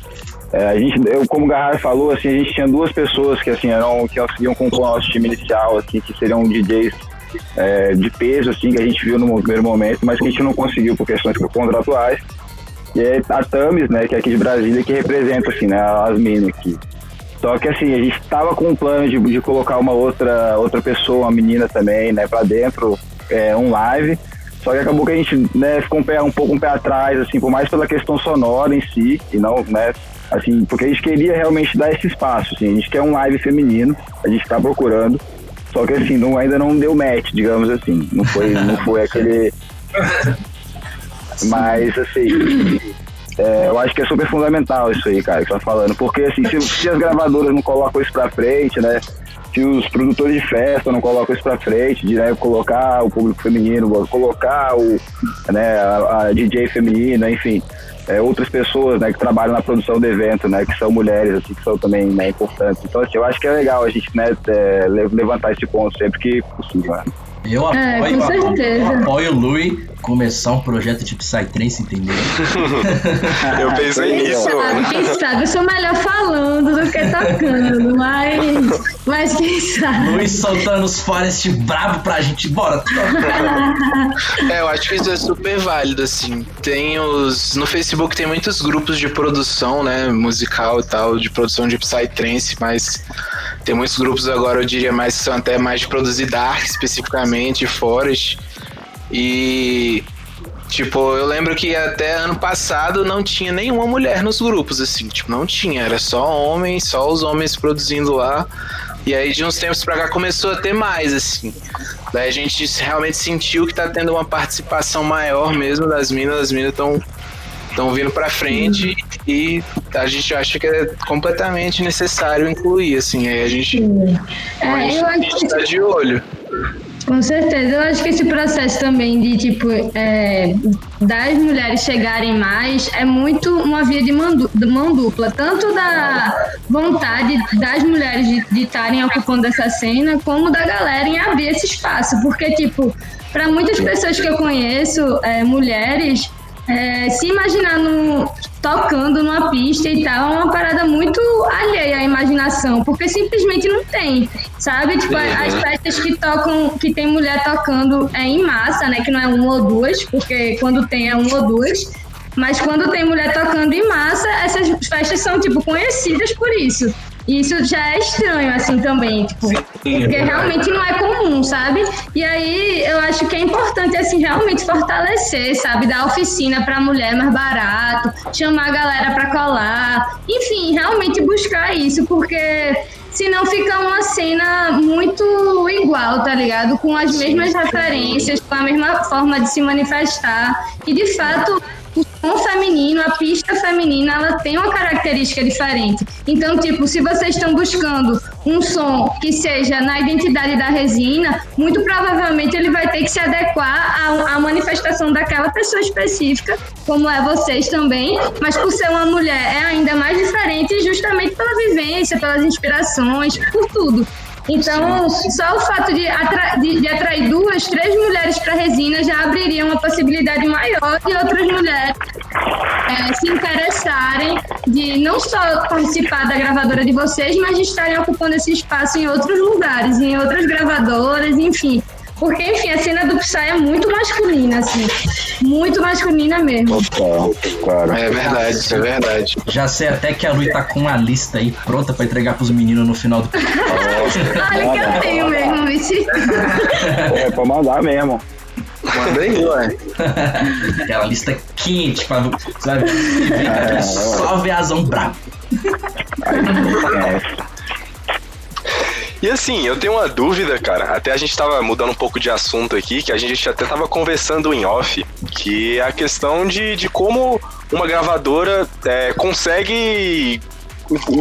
É, a gente, eu, como o Garra falou, assim, a gente tinha duas pessoas que, assim, eram, que conseguiam compor o nosso time inicial, assim, que seriam DJs é, de peso, assim, que a gente viu no primeiro momento, mas que a gente não conseguiu por questões contratuais. E é a Tamis, né, que é aqui de Brasília, que representa, assim, né, as minas aqui. Só que assim, a gente tava com um plano de, de colocar uma outra, outra pessoa, uma menina também, né, pra dentro, é, um live. Só que acabou que a gente, né, ficou um, pé, um pouco um pé atrás, assim, por mais pela questão sonora em si, e não, né, assim, porque a gente queria realmente dar esse espaço, assim, a gente quer um live feminino, a gente tá procurando, só que assim, não, ainda não deu match, digamos assim, não foi, não foi aquele... Mas, assim, é, eu acho que é super fundamental isso aí, cara, que você tá falando. Porque, assim, se, se as gravadoras não colocam isso pra frente, né? Se os produtores de festa não colocam isso pra frente, de né, colocar o público feminino, colocar o, né, a, a DJ feminina, enfim, é, outras pessoas, né, que trabalham na produção do evento, né, que são mulheres, assim, que são também, né, importantes. Então, assim, eu acho que é legal a gente, né, é, le- levantar esse ponto sempre que possível, né? Eu apoio, É, com certeza. eu apoio o Louis começar um projeto de Psytrance, entendeu? Eu pensei Quem nisso, sabe, quem sabe, eu sou melhor falando do que tocando, mas. Mas quem sabe? Luiz soltando os Forest brabo pra gente, bora. É, eu acho que isso é super válido, assim. Tem os. No Facebook tem muitos grupos de produção, né? Musical e tal, de produção de Psytrance, mas tem muitos grupos agora, eu diria, mais que são até mais de produzir Dark especificamente, Forest. E. Tipo, eu lembro que até ano passado não tinha nenhuma mulher nos grupos, assim, tipo, não tinha, era só homens, só os homens produzindo lá. E aí de uns tempos pra cá começou a ter mais, assim. Daí a gente realmente sentiu que tá tendo uma participação maior mesmo das minas, as minas estão estão vindo pra frente e a gente acha que é completamente necessário incluir, assim, aí a gente, a É, gente, eu a gente tá de olho. Com certeza, eu acho que esse processo também de tipo é, das mulheres chegarem mais é muito uma via de mão, dupla, tanto da vontade das mulheres de estarem ocupando essa cena, como da galera em abrir esse espaço, porque tipo para muitas pessoas que eu conheço, é, mulheres é, se imaginar no, tocando numa pista e tal, é uma parada muito alheia à imaginação, porque simplesmente não tem, sabe? Tipo, as festas que tocam, que tem mulher tocando é em massa, né? Que não é uma ou duas, porque quando tem é uma ou duas. Mas quando tem mulher tocando em massa, essas festas são, tipo, conhecidas por isso. E isso já é estranho, assim, também, tipo, porque realmente não é comum, sabe? E aí eu acho que é importante, assim, realmente fortalecer, sabe? Dar oficina pra mulher mais barato, chamar a galera pra colar, enfim, realmente buscar isso, porque senão fica uma cena muito igual, tá ligado? Com as mesmas referências, com a mesma forma de se manifestar. E de fato, o som feminino, a pista feminina, ela tem uma característica diferente. Então, tipo, se vocês estão buscando um som que seja na identidade da resina, muito provavelmente ele vai ter que se adequar à, à manifestação daquela pessoa específica, como é vocês também, mas por ser uma mulher é ainda mais diferente justamente pela vivência, pelas inspirações, por tudo. Então, só o fato de, atra- de- de atrair duas, três mulheres para resina já abriria uma possibilidade maior de outras mulheres é, se interessarem de não só participar da gravadora de vocês, mas de estarem ocupando esse espaço em outros lugares, em outras gravadoras, enfim. Porque, enfim, a cena do Psy é muito masculina, assim. Muito masculina mesmo. Total, claro. É verdade, isso é verdade. Já sei até que a Lui tá com uma lista aí pronta pra entregar pros meninos no final do. Olha que eu tenho mesmo, bicho. É pra mandar mesmo. Manda aí, ué. Aquela lista quente pra. Sabe? É, Só viazão brabo. É, E assim, eu tenho uma dúvida, cara. Até a gente tava mudando um pouco de assunto aqui, que a gente até tava conversando em off, que é a questão de, de como uma gravadora é, consegue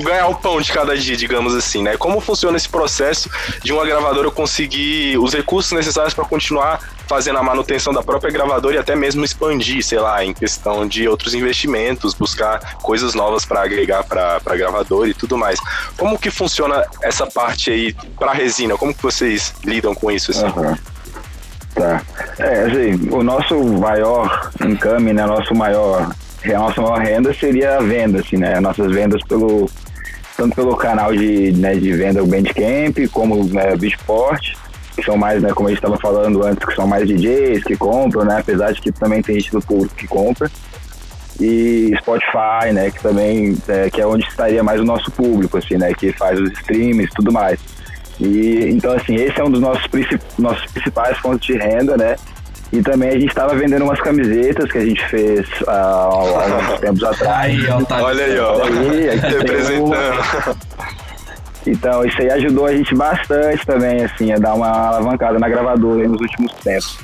ganhar o pão de cada dia, digamos assim, né? Como funciona esse processo de uma gravadora conseguir os recursos necessários para continuar fazendo a manutenção da própria gravadora e até mesmo expandir, sei lá, em questão de outros investimentos, buscar coisas novas para agregar para gravadora e tudo mais. Como que funciona essa parte aí para resina? Como que vocês lidam com isso assim? Aham. Tá. É, assim, o nosso maior encame, né, nosso maior, a nossa maior renda seria a venda, assim, né, nossas vendas pelo, tanto pelo canal de, né, de venda o Bandcamp, como né, Beatport, que são mais, né, como a gente estava falando antes, que são mais DJs que compram, né, apesar de que também tem gente do público que compra, e Spotify, né, que também, é, que é onde estaria mais o nosso público, assim, né, que faz os streams e tudo mais. E então assim, esse é um dos nossos, princip- nossos principais fontes de renda, né? E também a gente estava vendendo umas camisetas que a gente fez ah, há alguns tempos atrás. Aí, ó, tá. Olha aí, ó. Aí, Representando. Então, isso aí ajudou a gente bastante também, assim, a dar uma alavancada na gravadora nos últimos tempos.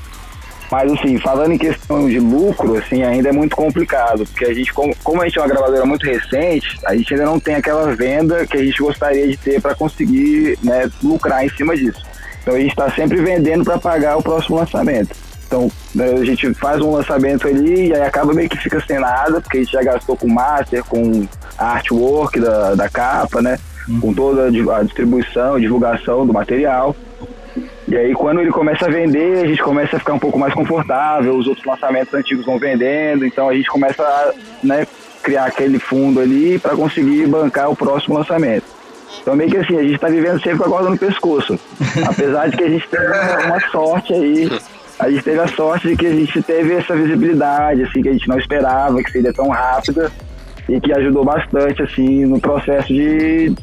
Mas, assim, falando em questão de lucro, assim, ainda é muito complicado, porque a gente, como, como a gente é uma gravadora muito recente, a gente ainda não tem aquela venda que a gente gostaria de ter para conseguir né, lucrar em cima disso. Então, a gente está sempre vendendo para pagar o próximo lançamento. Então, né, a gente faz um lançamento ali e aí acaba meio que fica sem nada, porque a gente já gastou com master, com artwork da, da capa, né? Com toda a distribuição, divulgação do material. E aí, quando ele começa a vender, a gente começa a ficar um pouco mais confortável, os outros lançamentos antigos vão vendendo, então a gente começa a né, criar aquele fundo ali para conseguir bancar o próximo lançamento. Então, meio que assim, a gente está vivendo sempre com a corda no pescoço. Apesar de que a gente teve uma sorte aí, a gente teve a sorte de que a gente teve essa visibilidade, assim, que a gente não esperava que seria tão rápida e que ajudou bastante, assim, no processo de,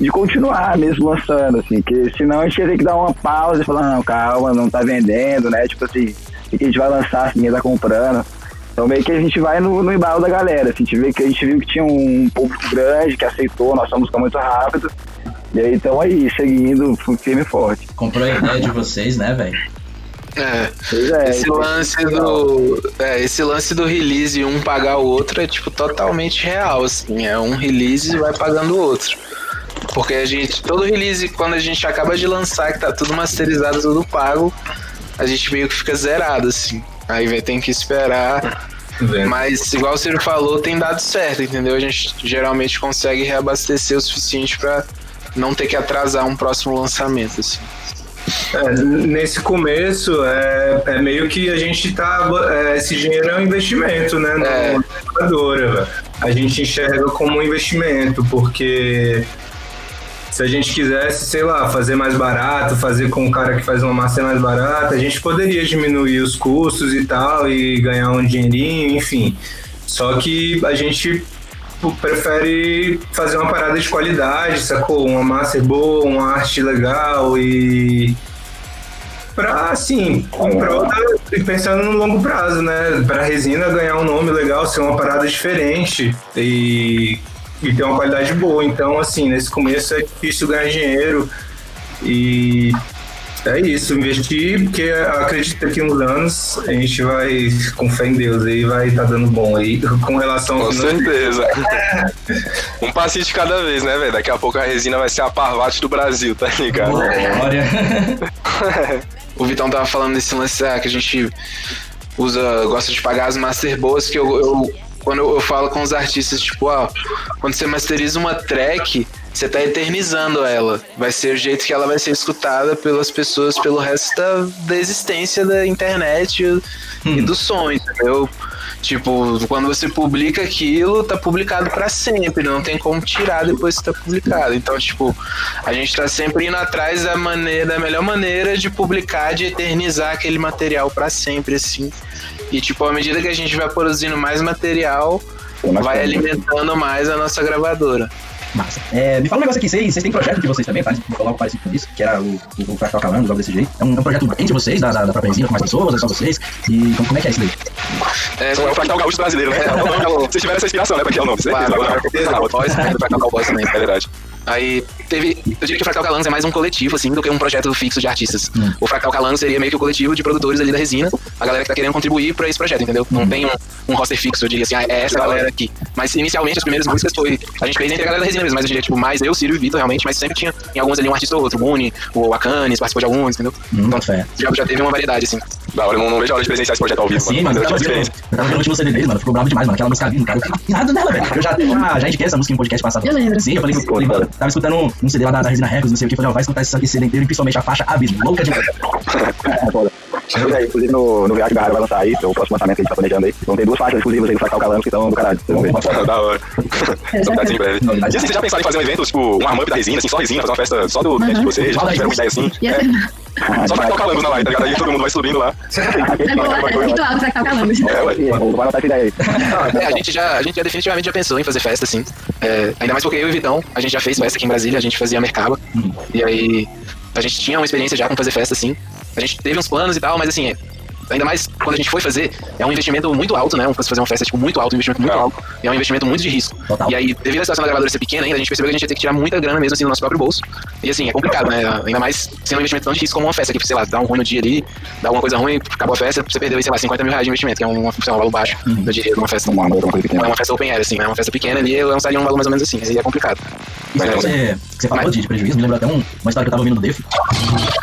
de continuar mesmo lançando, assim, que senão a gente ia ter que dar uma pausa e falar, não, calma, não tá vendendo, né? Tipo assim, o que a gente vai lançar se ninguém tá comprando. Então meio que a gente vai no, no embalo da galera, assim, a gente, vê que, a gente viu que tinha um público grande que aceitou nossa música muito rápido. E aí então aí, seguindo firme e forte. Comprou a ideia de vocês, né, velho? É. É, Esse é lance legal. do. É, esse lance do release um pagar o outro é tipo totalmente real, assim. É um release e vai pagando o outro. Porque a gente. Todo release, quando a gente acaba de lançar, que tá tudo masterizado, tudo pago, a gente meio que fica zerado, assim. Aí vai ter que esperar. Mas, igual o Ciro falou, tem dado certo, entendeu? A gente geralmente consegue reabastecer o suficiente pra não ter que atrasar um próximo lançamento, assim. É, nesse começo, é, é meio que a gente tá. é, esse dinheiro é um investimento, né? Na É. gravadora, velho. A gente enxerga como um investimento, porque se a gente quisesse, sei lá, fazer mais barato, fazer com o cara que faz uma massa mais barata, a gente poderia diminuir os custos e tal, e ganhar um dinheirinho, enfim. Só que a gente prefere fazer uma parada de qualidade, sacou? Uma master boa, uma arte legal e. Pra, assim, em prol e pensando no longo prazo, né? Pra resina ganhar um nome legal, ser uma parada diferente e, e ter uma qualidade boa. Então, assim, nesse começo é difícil ganhar dinheiro e é isso, investir, porque acredito que daqui uns anos a gente vai, com fé em Deus, aí vai estar dando bom aí com relação Com certeza. um passinho de cada vez, né, velho? Daqui a pouco a resina vai ser a Parvati do Brasil, tá ligado? Glória. O Vitão tava falando desse lance ah, que a gente usa, gosta de pagar as master boas, que eu, eu- quando eu, eu falo com os artistas, tipo, ó, quando você masteriza uma track, você tá eternizando ela. Vai ser o jeito que ela vai ser escutada pelas pessoas pelo resto da, da existência da internet e, e do som, entendeu? Tipo, quando você publica aquilo, tá publicado pra sempre, não tem como tirar depois que tá publicado. Então, tipo, a gente tá sempre indo atrás da maneira, da melhor maneira de publicar, de eternizar aquele material pra sempre, assim. E, tipo, à medida que a gente vai produzindo mais material, vai alimentando mais a nossa gravadora. Massa. É, me fala um negócio aqui, vocês, vocês têm projeto de vocês também, faz algo parecido com isso, que era o, o, o Fractal Calando, algo desse jeito. É um, é um projeto entre vocês, da, da, da própria com mais pessoas, é só vocês. E como, como é que é isso daí? É, É o Fractal Gaúcho brasileiro, né? Vocês tiveram essa inspiração, né? Pra criar o nome, certeza? Claro, com certeza, né, do Fractal Cowboys também. É verdade. Aí teve. Eu diria que o Fractal Calans é mais um coletivo, assim, do que um projeto fixo de artistas. Hum. O Fractal Calans seria meio que o coletivo de produtores ali da resina, a galera que tá querendo contribuir pra esse projeto, entendeu? Não tem um, um roster fixo, eu diria assim, ah, é essa galera aqui. Mas inicialmente as primeiras músicas foi. A gente fez entre a galera da resina mesmo, mas eu diria, tipo, mais eu, Ciro e Vitor, realmente, mas sempre tinha em alguns ali um artista ou outro, o Muni, o Akanes, participou de alguns, entendeu? Hum, Então, fé. já, já teve uma variedade, assim. Da hora, eu não, não vejo a hora de presenciar esse projeto ao vivo. Sim, mano, eu eu tava tive vendo, experiência. eu tava vendo o último CD dele, mano, ficou bravo demais, mano. Aquela música vindo, cara, eu fiquei nada nela, velho. Eu já, já, já indiquei essa música em podcast passado. Eu lembro. Sim, eu falei, mano, tava escutando um CD lá da, da Resina Records, não sei o que, falei, ó, vai escutar esse CD inteiro e principalmente a faixa Abismo, louca demais. É. É, inclusive no, no Viagem Garra vai lançar aí, o próximo lançamento que a gente tá planejando aí. Vão ter duas faixas exclusivas aí do Fractal Calando que estão do caralho. Vocês vão ver. da hora. Novidades em breve. E vocês já pensaram em fazer um evento, tipo, um arm-up da resina, assim, só resina, fazer uma festa só do cliente de vocês? Já tiveram uma ideia assim? É, só Fractal Calando na live, tá ligado? Aí todo mundo vai subindo lá. é é ritual. É, anotar essa ideia aí. É, a gente já, a gente já definitivamente já pensou em fazer festa, assim. É, ainda mais porque eu e o Vitão, a gente já fez festa aqui em Brasília, a gente fazia Mercaba. E aí, a gente tinha uma experiência já com fazer festa, assim. A gente teve uns planos e tal, mas assim, ainda mais quando a gente foi fazer, é um investimento muito alto, né? Um- Fazer uma festa, tipo, muito alto, um investimento muito É. alto. E é um investimento muito de risco. Total. E aí, devido à situação da gravadora ser pequena ainda, a gente percebeu que a gente ia ter que tirar muita grana mesmo, assim, do nosso próprio bolso. E assim, é complicado, né? Ainda mais sendo um investimento tão de risco como uma festa, que, sei lá, dá um ruim no dia ali, dá alguma coisa ruim, acabou a festa, você perdeu, sei lá, 50 mil reais de investimento, que é um, sei lá, um valor baixo, eu diria, de uma festa. Uma uma coisa Não é pequena. uma festa open air, assim, né? É uma festa pequena ali, eu lançaria um valor mais ou menos assim, aí é complicado. Isso que você, que você falou de, de prejuízo, me lembra até um- uma história que eu tava ouvindo do Def.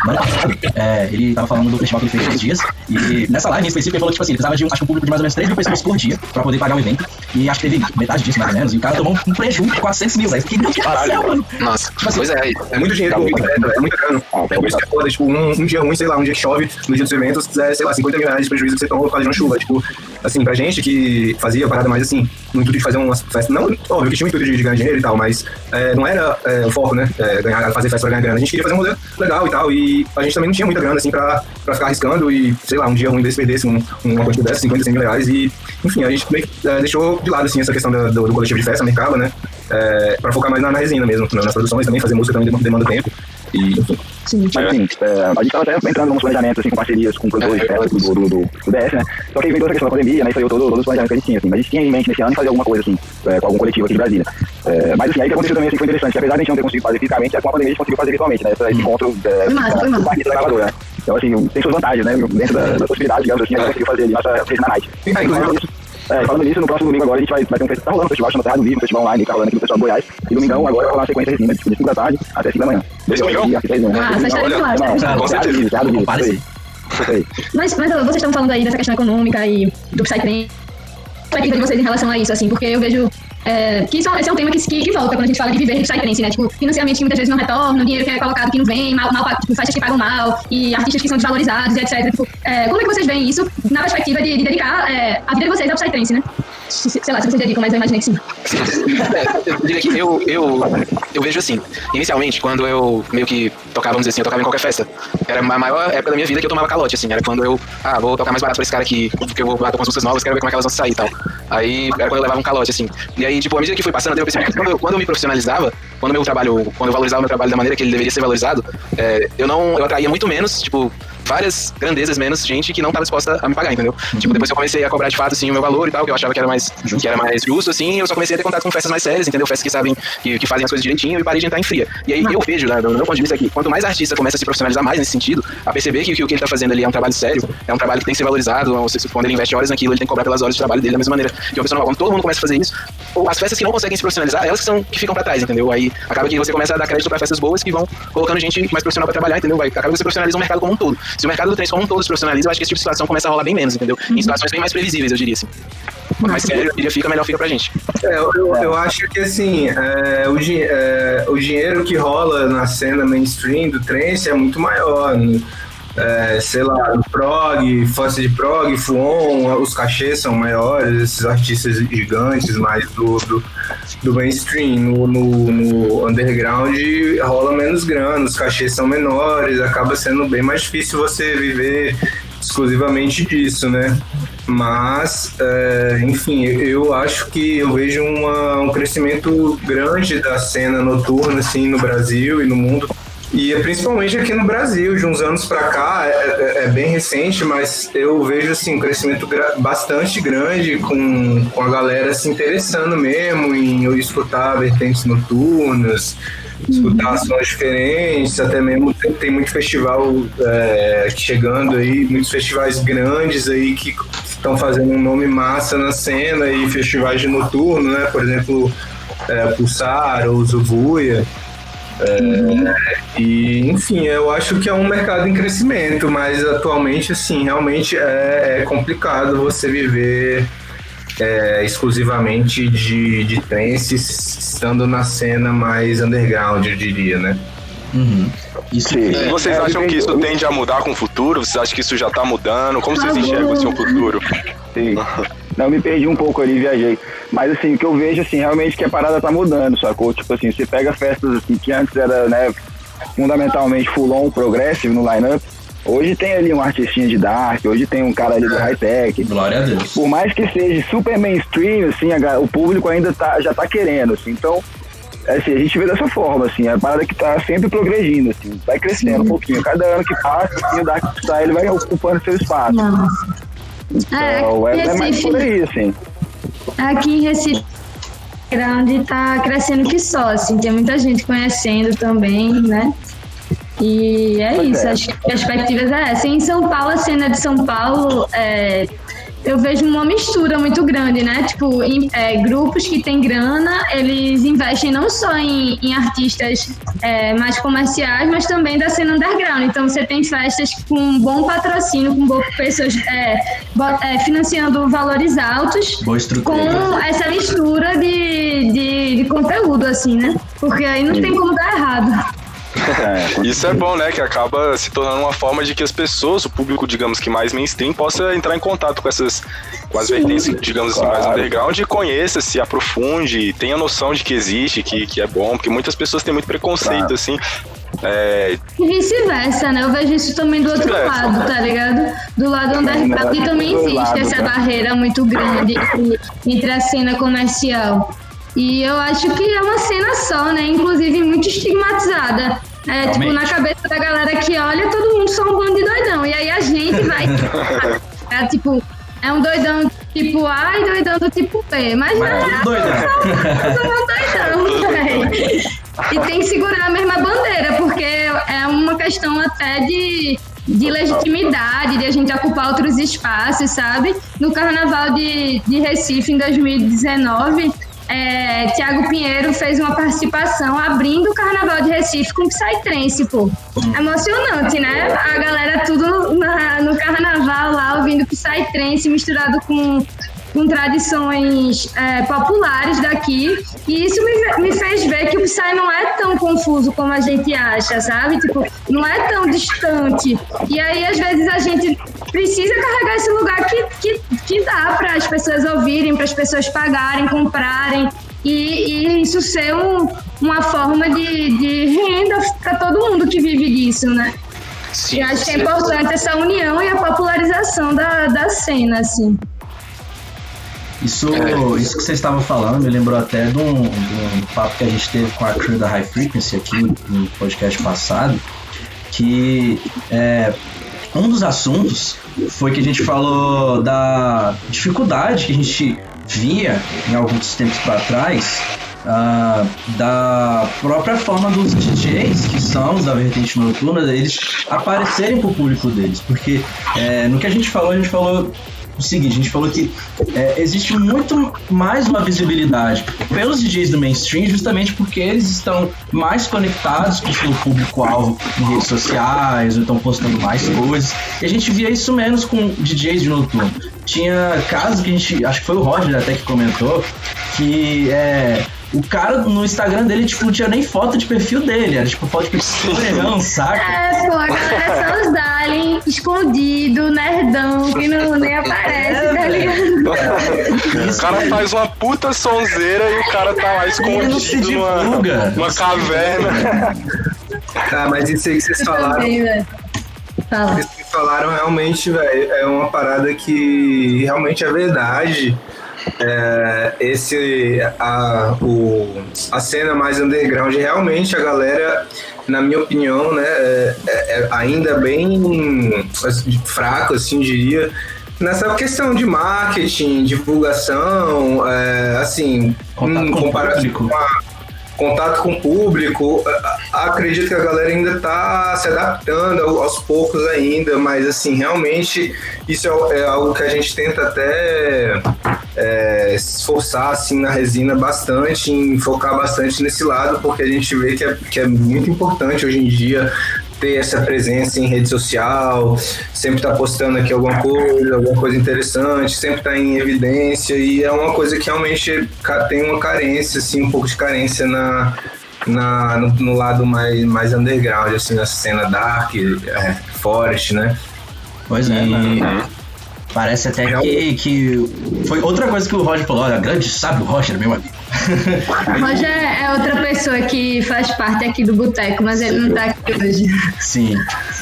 No ano passado, é, ele tava falando do festival que ele fez três dias. E nessa live em específico, ele falou que, tipo assim, ele precisava de um, acho que um público de mais ou menos 3 mil pessoas por dia pra poder pagar o evento. E acho que teve metade disso, mais ou menos. E o cara tomou um prejuízo de 400 mil, velho. Que Deus do céu, mano. Nossa, pois é, É muito dinheiro envolvido, né? É muita grana. É por isso que é foda. Tipo, um, um dia ruim, sei lá, um dia que chove, no dia dos eventos, é, sei lá, 50 mil reais de prejuízo que você tomou por causa de uma chuva. Tipo, assim, pra gente que fazia parada mais assim, no intuito de fazer uma festa, não, óbvio que tinha o intuito de, de ganhar dinheiro e tal, mas é, não era é, o foco, né? É, ganhar, fazer festa pra ganhar grana. A gente queria fazer um rolê legal e tal, e a gente também não tinha muita grana, assim, pra, pra ficar arriscando e, sei lá, um dia ruim desse perdesse um, uma quantidade dessa, 50, 100 mil reais, e, enfim, a gente meio que é, deixou de lado, assim, essa questão da- do, do coletivo de festa, mercado, né? É, pra focar mais na, na resina mesmo, na- nas produções também, fazer música também demanda tempo. E, enfim. Sim. Mas assim, é, a gente tava até entrando nos planejamentos, assim, com parcerias com produtores de festa do, do, do, do DS, né? Só que aí veio toda a questão da pandemia, né? E saiu todo, todos os planejamentos que a gente tinha, assim. Mas a gente tinha em mente nesse ano fazer alguma coisa, assim, é, com algum coletivo aqui de Brasília. É, mas assim, aí que aconteceu também, assim, foi interessante, que apesar de a gente não ter conseguido fazer fisicamente, é com a pandemia a gente conseguiu fazer virtualmente, né? Esse, esse encontro é, Foi massa, foi da gravadora, né? Então, assim, tem suas vantagens, né? Dentro da, da possibilidade, digamos assim, a gente conseguiu fazer ali nossa Resina Night. É, inclusive, Falando nisso, é, falando nisso, no próximo domingo agora a gente vai, vai ter um festival, tá rolando um festival chamado Terra do Vivo, um festival online, que tá rolando aqui no Festival do Goiás. E domingão agora vai rolar a sequência resina, tipo, de 5 da tarde até 5 da manhã. Esse domingão? Ah, vocês estarem lá, Não, né? Com Terra do certeza. Isso aí. Isso aí. Mas, mas vocês estão falando aí dessa questão econômica e do Psytrance. Qual é de vocês em relação a isso, assim? Porque eu vejo é, que isso, esse é um tema que, que, que volta quando a gente fala de viver de Psytrance, né? Tipo, financiamento que muitas vezes não retorna, o dinheiro que é colocado que não vem, mal, mal, tipo, faixas que pagam mal, e artistas que são desvalorizados, etc. Tipo, é, como é que vocês veem isso na perspectiva de, de dedicar é, a vida de vocês ao Psytrance, né? Se- se- Sei lá, se vocês dedicam, mas eu imaginei que sim. É, eu eu, eu, vejo assim, inicialmente, quando eu meio que tocava, vamos dizer assim, eu tocava em qualquer festa, era a maior época da minha vida que eu tomava calote, assim, era quando eu, ah, vou tocar mais barato pra esse cara aqui, porque eu vou bater com as músicas novas, quero ver como é que elas vão sair e tal. Aí era quando eu levava um calote, assim. E aí, tipo, à medida que foi passando, eu percebi quando eu, quando eu me profissionalizava, quando meu trabalho, quando eu valorizava o meu trabalho da maneira que ele deveria ser valorizado, é, eu não, eu atraía muito menos, tipo, várias grandezas menos gente que não estava disposta a me pagar, entendeu? Tipo, depois que eu comecei a cobrar de fato, assim, o meu valor e tal, que eu achava que era mais, que era mais justo, assim, eu só comecei a ter contato com festas mais sérias, entendeu? Festas que sabem, que, que fazem as coisas direitinho e parei de entrar em fria. E aí eu vejo, né, do meu ponto de vista aqui, quanto mais artista começa a se profissionalizar mais nesse sentido, a perceber que, que o que ele tá fazendo ali é um trabalho sério, é um trabalho que tem que ser valorizado, ou seja, quando ele investe horas naquilo, ele tem que cobrar pelas horas de trabalho dele da mesma maneira que uma pessoa normal. Quando todo mundo começa a fazer isso, ou as festas que não conseguem se profissionalizar, elas que são que ficam pra trás, entendeu? Aí acaba que você começa a dar crédito pra festas boas que vão colocando gente mais profissional pra trabalhar, entendeu? Vai, acaba que você profissionaliza o mercado como um todo. Se o mercado do trens como um todo se profissionaliza, eu acho que esse tipo de situação começa a rolar bem menos, entendeu? Em situações bem mais previsíveis, eu diria assim. Mas sério, eu diria fica, melhor fica pra gente. É, eu, eu, eu acho que assim, é, o, é, o dinheiro que rola na cena mainstream do trance é muito maior. né? É, sei lá, prog, fãs de prog, fuon, os cachês são maiores, esses artistas gigantes, mais do, do, do mainstream. No, no, no, underground rola menos grana, os cachês são menores, acaba sendo bem mais difícil você viver exclusivamente disso, né? Mas, é, enfim, eu acho que eu vejo uma, um crescimento grande da cena noturna, assim, no Brasil e no mundo. E principalmente aqui no Brasil, de uns anos para cá, é, é, é, bem recente, mas eu vejo assim, um crescimento bastante grande com, com a galera se interessando mesmo em escutar vertentes noturnas, escutar sons diferentes, até mesmo tem, tem muito festival é, chegando aí, muitos festivais grandes aí que estão fazendo um nome massa na cena e festivais de noturno, né? Por exemplo, é, Pulsar ou Zubuia. É, uhum. E, enfim, eu acho que é um mercado em crescimento, mas atualmente, assim, realmente é, é complicado você viver é, exclusivamente de, de trance estando na cena mais underground, eu diria, né? Uhum. Isso, é, vocês acham que isso tende a mudar com o futuro? Vocês acham que isso já está mudando? Como vocês enxergam esse futuro? Sim. Não, me perdi um pouco ali, viajei. Mas assim, o que eu vejo, assim, realmente que a parada tá mudando, sacou? Tipo assim, você pega festas assim, que antes era, né, fundamentalmente full on, progressive no line-up, Hoje tem ali um artistinha de dark, hoje tem um cara ali do high-tech. Glória a Deus. Por mais que seja super mainstream, assim, a, o público ainda tá, já tá querendo, assim. Então, assim, a gente vê dessa forma, assim, é a parada que tá sempre progredindo, assim, vai crescendo Sim. um pouquinho. Cada ano que passa, assim, o Dark Style vai ocupando seu espaço. Então, é, é, é mais por aí, assim. Aqui em Recife, grande tá crescendo que só, assim, tem muita gente conhecendo também, né? E é pois isso, é. as perspectivas é essa. Em São Paulo, a cena de São Paulo é, eu vejo uma mistura muito grande, né? Tipo, em, é, grupos que têm grana, eles investem não só em, em artistas é, mais comerciais, mas também da cena underground. Então, você tem festas com bom patrocínio, com boas pessoas é, é, financiando valores altos, com essa mistura de, de, de conteúdo, assim, né? Porque aí não tem como dar errado. É, Isso é bom, né? Que acaba se tornando uma forma de que as pessoas, o público, digamos que mais mainstream, possa entrar em contato com essas com as vertentes, digamos claro. assim, mais underground e conheça, se aprofunde, tenha noção de que existe, que, que é bom, porque muitas pessoas têm muito preconceito, claro. assim. É... E vice-versa, né? Eu vejo isso também do outro lado, tá ligado? Do lado underground também existe lado, essa tá? barreira muito grande entre a cena comercial. E eu acho que é uma cena só, né? Inclusive muito estigmatizada. É, tipo, na cabeça da galera que olha, todo mundo só um bando de doidão. E aí a gente vai. é, tipo, é um doidão tipo A e doidão do tipo B. Mas, Mas não é doidão. Só, doidão, E tem que segurar a mesma bandeira, porque é uma questão até de de legitimidade, de a gente ocupar outros espaços, sabe? No Carnaval de, de Recife, em 2019, é, Tiago Pinheiro fez uma participação abrindo o Carnaval de Recife com Psytrance, pô. Emocionante, né? A galera tudo na, no Carnaval lá ouvindo Psytrance misturado com com tradições é, populares daqui. E isso me, me, fez ver que o Psy não é tão confuso como a gente acha, sabe? Tipo, não é tão distante. E aí, às vezes, a gente precisa carregar esse lugar que, que, que dá para as pessoas ouvirem, para as pessoas pagarem, comprarem. E, e isso ser um, uma forma de, de renda para todo mundo que vive disso, né? Sim, e acho que é importante essa união e a popularização da, da cena, assim. Isso, é. isso que vocês estavam falando me lembrou até de um, de um, papo que a gente teve com a crew da High Frequency aqui no podcast passado, que é, um dos assuntos foi que a gente falou da dificuldade que a gente via em alguns tempos para trás uh, da própria forma dos DJs, que são da vertente noturna, eles aparecerem para o público deles. Porque é, no que a gente falou, a gente falou o seguinte, a gente falou que é, existe muito mais uma visibilidade pelos DJs do mainstream, justamente porque eles estão mais conectados com o seu público-alvo em redes sociais, ou estão postando mais coisas. E a gente via isso menos com DJs de noturno. tinha casos que a gente. Acho que foi o Roger até que comentou. Que é. O cara no Instagram dele, tipo, não tinha nem foto de perfil dele. Era tipo foto de perfil saca? É, pô, a galera é só os Dalin, escondido, nerdão, que não nem aparece, É, tá ligado? O cara faz uma puta sonzeira e o cara tá lá não se escondido numa, numa caverna. Ah, mas isso aí que vocês falaram, Também. Fala. Isso que falaram realmente, velho, é uma parada que realmente é verdade. É, esse a, o, a cena mais underground realmente a galera na minha opinião né é, é- é ainda bem assim, fraco assim diria nessa questão de marketing divulgação é, assim Contato em com o comparação público. com a- contato com o público. Acredito que a galera ainda está se adaptando ao- aos poucos ainda, mas assim, realmente isso é, é algo que a gente tenta até é, se esforçar assim na resina bastante, em focar bastante nesse lado, porque a gente vê que é, que é muito importante hoje em dia ter essa presença em rede social, sempre tá postando aqui alguma coisa, alguma coisa interessante, sempre tá em evidência e é uma coisa que realmente tem uma carência, assim, um pouco de carência na, na no, no lado mais, mais underground, assim, nessa cena dark, é, forest, né? Pois é, E- mano. Parece até que, que. Foi outra coisa que o Roger falou: olha, grande sábio Roger, meu amigo. Roger é outra pessoa que faz parte aqui do boteco, mas ele não tá aqui hoje. Sim.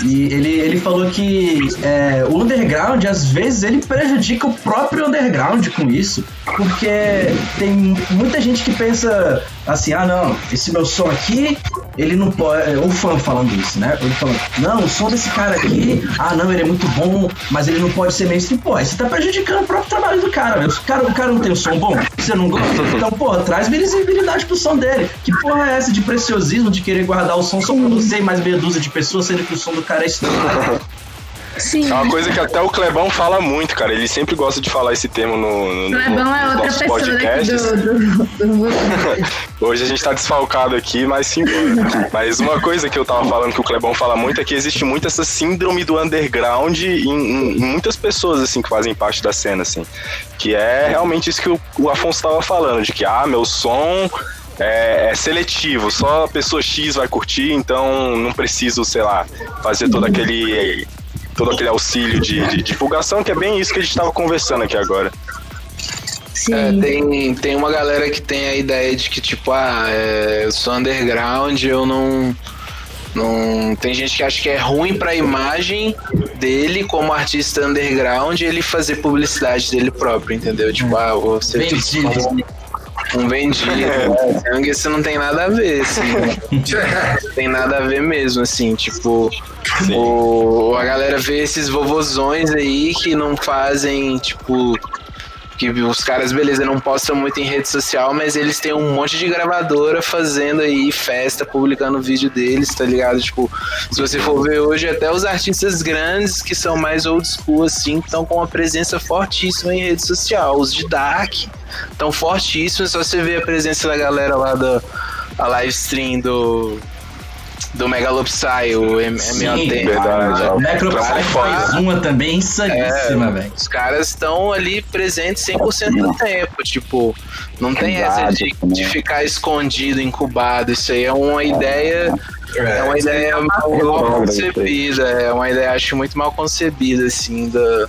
E ele, ele falou que é, o underground, às vezes, ele prejudica o próprio underground com isso. Porque tem muita gente que pensa assim, ah não, esse meu som aqui, ele não pode. é, O fã falando isso, né? Ele falando, não, o som desse cara aqui, ah não, ele é muito bom, mas ele não pode ser mainstream. Pô, você tá prejudicando o próprio trabalho do cara, velho. O cara, o cara não tem um som bom, você não gosta? Então, pô, traz visibilidade pro som dele. Que porra é essa de preciosismo, de querer guardar o som só pra você e mais meia dúzia de pessoas, sendo que o som do cara é estranho? Sim. É uma coisa que até o Clebão fala muito, cara. Ele sempre gosta de falar esse tema no, no, O Lebão é outra pessoa podcasts. do, do, do. Hoje a gente tá desfalcado aqui, mas sim. Mas uma coisa que eu tava falando que o Clebão fala muito é que existe muito essa síndrome do underground em, em- em muitas pessoas, assim, que fazem parte da cena, assim. Que é realmente isso que o, o Afonso tava falando, de que, ah, meu som é, é seletivo, só a pessoa X vai curtir, então não preciso, sei lá, fazer todo aquele. Todo aquele auxílio de, de divulgação, que é bem isso que a gente tava conversando aqui agora. Sim. É, tem, tem uma galera que tem a ideia de que, tipo, ah, é, eu sou underground, eu não. Não, tem gente que acha que é ruim pra imagem dele como artista underground ele fazer publicidade dele próprio, entendeu? Tipo, ah, eu vou ser como um vendido. né? Sendo que isso não tem nada a ver, assim. não tem nada a ver mesmo, assim, tipo. O, a galera vê esses vovozões aí que não fazem, tipo. Que os caras, beleza, não postam muito em rede social, mas eles têm um monte de gravadora fazendo aí festa, publicando vídeo deles, tá ligado? Tipo, se você for ver hoje, até os artistas grandes que são mais old school, assim, estão com uma presença fortíssima em rede social. Os de Dark estão fortíssimos, só você vê a presença da galera lá da a live stream do. Do Megalopsy, o MOT. verdade. O Necropsy Claro, faz uma também insaníssima, velho. Os caras estão ali presentes 100% do tempo. Tipo, não tem essa de, de ficar escondido, incubado. Isso aí é uma ideia. É uma ideia mal concebida. É uma ideia, acho, muito mal concebida, assim, da.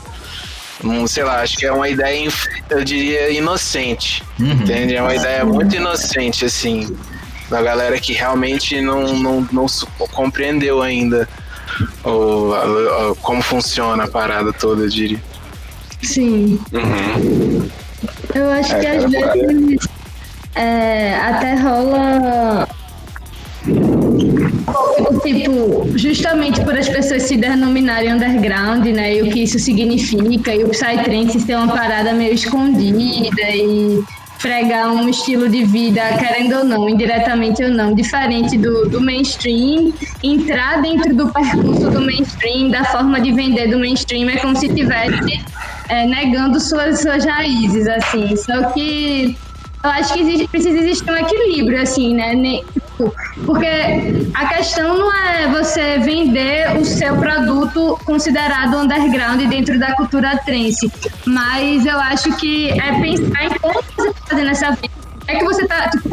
Um, sei lá, acho que é uma ideia, eu diria, inocente. Uhum. Entende? É uma ideia muito inocente, assim, da galera que realmente não, não, não compreendeu ainda o, a- a- como funciona a parada toda, eu diria. Sim. Uhum. Eu acho É, que às vezes é, até rola. Tipo, justamente por as pessoas se denominarem underground, né? E o que isso significa, e o Psytrance ser uma parada meio escondida e fregar um estilo de vida, querendo ou não, indiretamente ou não, diferente do, do mainstream, entrar dentro do percurso do mainstream, da forma de vender do mainstream, é como se tivesse é, negando suas, suas raízes, assim. Só que eu acho que existe- precisa existir um equilíbrio, assim, né? Porque a questão não é você vender o seu produto considerado underground dentro da cultura trance, mas eu acho que é pensar em como você está fazendo essa vida. É que você tá, tipo,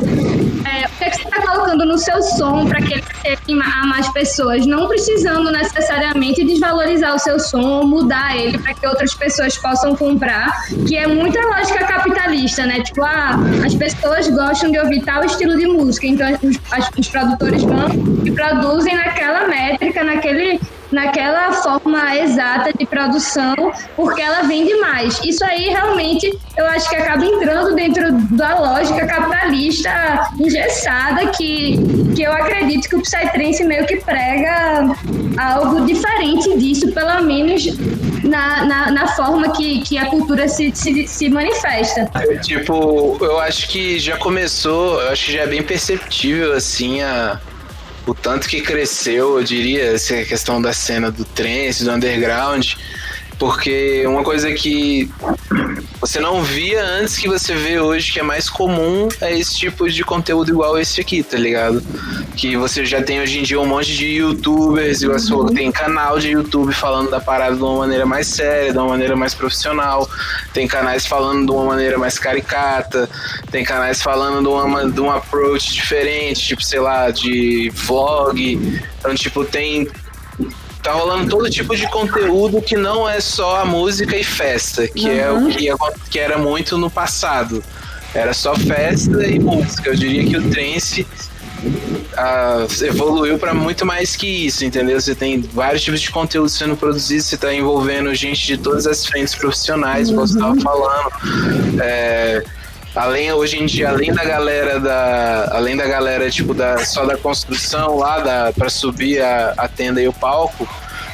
é, o que, é que você tá colocando no seu som para que ele chegue a mais pessoas, não precisando necessariamente desvalorizar o seu som, mudar ele para que outras pessoas possam comprar, que é muita lógica capitalista, né? Tipo, ah, as pessoas gostam de ouvir tal estilo de música, então os, os produtores vão e produzem naquela métrica, naquele naquela forma exata de produção, porque ela vende mais. Isso aí realmente eu acho que acaba entrando dentro da lógica capitalista engessada que, que eu acredito que o Psytrance meio que prega algo diferente disso, pelo menos na, na, na forma que, que a cultura se, se, se manifesta. Tipo, eu acho que já começou, eu acho que já é bem perceptível assim a o tanto que cresceu, eu diria, essa questão da cena do trance, do underground, porque uma coisa que você não via antes que você vê hoje, que é mais comum, é esse tipo de conteúdo igual esse aqui, tá ligado? Que você já tem hoje em dia um monte de youtubers, igual você falou, tem canal de YouTube falando da parada de uma maneira mais séria, de uma maneira mais profissional, tem canais falando de uma maneira mais caricata, tem canais falando de, uma, de um approach diferente, tipo, sei lá, de vlog. Então, tipo, tem tá rolando todo tipo de conteúdo que não é só a música e festa, que uhum. é o uhum. que, que era muito no passado. Era só festa e música. Eu diria que o trance uh, evoluiu para muito mais que isso, entendeu? Você tem vários tipos de conteúdo sendo produzido, você está envolvendo gente de todas as frentes profissionais, uhum. como você estava falando. É, além hoje em dia além da galera da além da galera tipo da só da construção lá da subir a, a tenda e o palco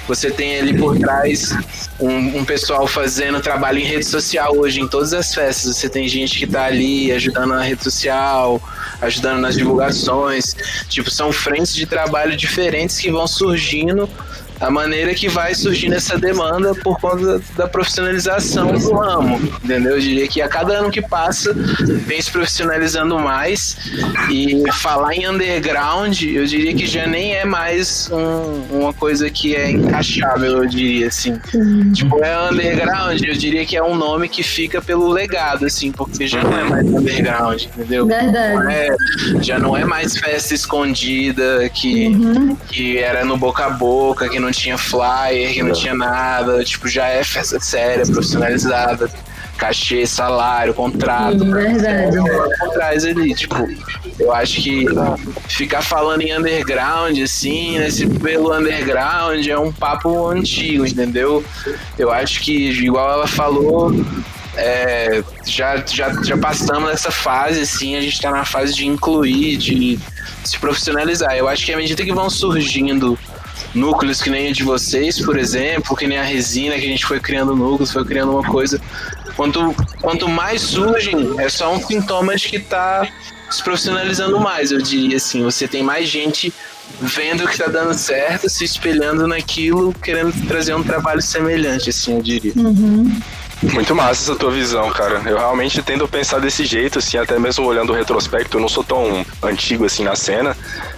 você tem ali por trás um, um, pessoal fazendo trabalho em rede social hoje em todas as festas. Você tem gente que tá ali ajudando na rede social, ajudando nas divulgações. Tipo, são frentes de trabalho diferentes que vão surgindo a maneira que vai surgindo essa demanda por conta da profissionalização do ramo, entendeu? Eu diria que a cada ano que passa vem se profissionalizando mais e falar em underground, eu diria que já nem é mais um, uma coisa que é encaixável, eu diria assim. Tipo, é underground, eu diria que é um nome que fica pelo legado, assim, porque já não é mais underground, entendeu? Verdade. É, já não é mais festa escondida que, uhum. que era no boca a boca, que não tinha flyer, que não tinha nada, tipo, já é festa séria, profissionalizada, cachê, salário, contrato. Sim, verdade. Atrás ali, tipo, eu acho que ficar falando em underground, assim, nesse pelo underground é um papo antigo, entendeu? Eu acho que, igual ela falou, é, já, já, já passamos nessa fase, assim, a gente tá na fase de incluir, de se profissionalizar. Eu acho que à medida que vão surgindo núcleos que nem o de vocês, por exemplo, que nem a resina, que a gente foi criando núcleos, foi criando uma coisa. Quanto, quanto mais surgem, é só um sintoma de que está se profissionalizando mais, eu diria assim. Você tem mais gente vendo que está dando certo, se espelhando naquilo, querendo trazer um trabalho semelhante, assim, eu diria. Uhum. Muito massa essa tua visão, cara. Eu realmente tendo pensar desse jeito, assim, até mesmo olhando o retrospecto, eu não sou tão antigo assim na cena,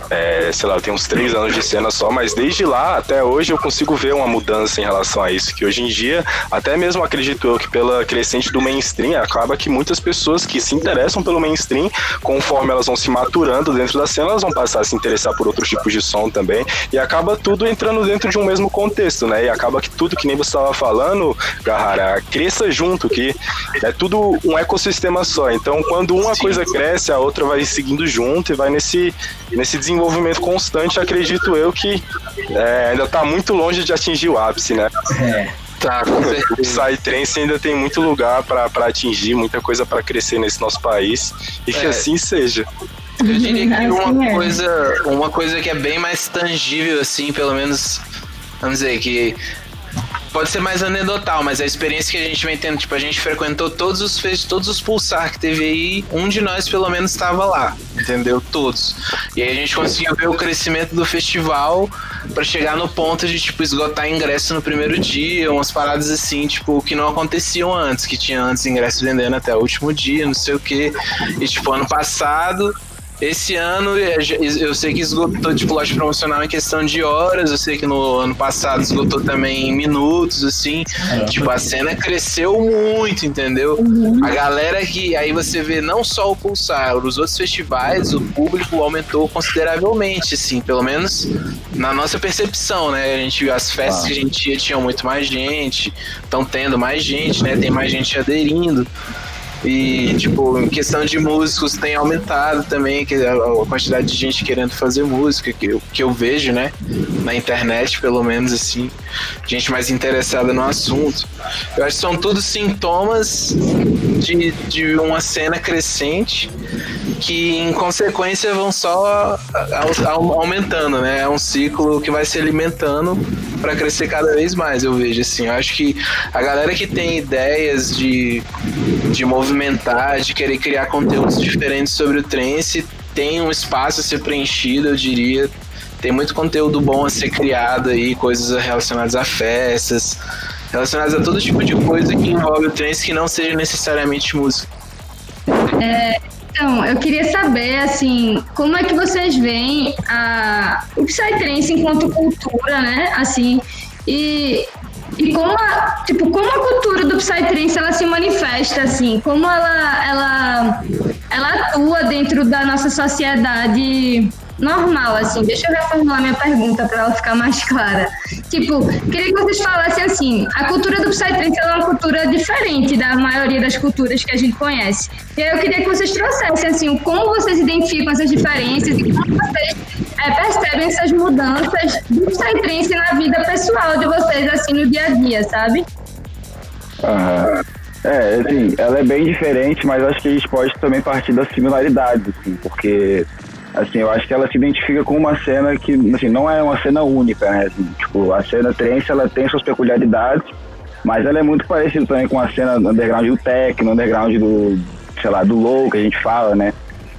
é, sei lá, eu tenho uns três anos de cena só, mas desde lá até hoje eu consigo ver uma mudança em relação a isso. Que hoje em dia, até mesmo acredito eu que pela crescente do mainstream, acaba que muitas pessoas que se interessam pelo mainstream, conforme elas vão se maturando dentro da cena, elas vão passar a se interessar por outros tipos de som também. E acaba tudo entrando dentro de um mesmo contexto, né? E acaba que tudo que nem você estava falando, Garrara, cresça junto, que é tudo um ecossistema só. Então, quando uma Sim. coisa cresce, a outra vai seguindo junto e vai nesse, nesse desenvolvimento desenvolvimento constante, acredito eu que é, ainda está muito longe de atingir o ápice, né? É. Tá, o Psytrance ainda tem muito lugar para atingir, muita coisa para crescer nesse nosso país e que é. assim seja. Eu diria que assim uma é. coisa, uma coisa que é bem mais tangível, assim, pelo menos, vamos dizer, que pode ser mais anedotal, mas a experiência que a gente vem tendo, tipo, a gente frequentou todos os fez todos os pulsar que teve aí, um de nós pelo menos estava lá, entendeu? Todos. E aí a gente conseguiu ver o crescimento do festival para chegar no ponto de tipo esgotar ingresso no primeiro dia, umas paradas assim, tipo, que não aconteciam antes, que tinha antes ingresso vendendo até o último dia, não sei o quê. E tipo, ano passado esse ano eu sei que esgotou tipo loja promocional em questão de horas, eu sei que no ano passado esgotou também em minutos, assim. É, tipo, a cena cresceu muito, entendeu? Uhum. A galera que. Aí você vê não só o Pulsar, os outros festivais, o público aumentou consideravelmente, assim, pelo menos na nossa percepção, né? A gente viu as festas ah. que a gente ia, tinham muito mais gente, estão tendo mais gente, né? Tem mais gente aderindo. E, tipo, em questão de músicos tem aumentado também, que a, quantidade de gente querendo fazer música, que eu, que eu vejo, né? Na internet, pelo menos, assim, gente mais interessada no assunto. Eu acho que são tudo sintomas de, de uma cena crescente que, em consequência, vão só aumentando, né? É um ciclo que vai se alimentando para crescer cada vez mais, eu vejo, assim. Eu acho que a galera que tem ideias de, de movimentar, de querer criar conteúdos diferentes sobre o trance, tem um espaço a ser preenchido, eu diria. Tem muito conteúdo bom a ser criado aí, coisas relacionadas a festas, relacionadas a todo tipo de coisa que envolve o trance que não seja necessariamente música. É, então, eu queria saber, assim, como é que vocês veem a, o Psytrance enquanto cultura, né? Assim, e e como a, tipo, como a cultura do Psytrance ela se manifesta, assim, como ela, ela, ela atua dentro da nossa sociedade normal, assim. Deixa eu reformular minha pergunta para ela ficar mais clara. Tipo, queria que vocês falassem assim, a cultura do Psytrance é uma cultura diferente da maioria das culturas que a gente conhece. E aí eu queria que vocês trouxessem, assim, como vocês identificam essas diferenças e como vocês é, percebem essas mudanças do Psytrance na vida pessoal de vocês, assim, no dia a dia, sabe? Aham. É, assim, ela é bem diferente, mas acho que a gente pode também partir das similaridades, assim, porque assim, eu acho que ela se identifica com uma cena que, assim, não é uma cena única, né? Assim, tipo, a cena trance, ela tem suas peculiaridades, mas ela é muito parecida também com a cena underground do techno, underground do, sei lá, do low que a gente fala, né?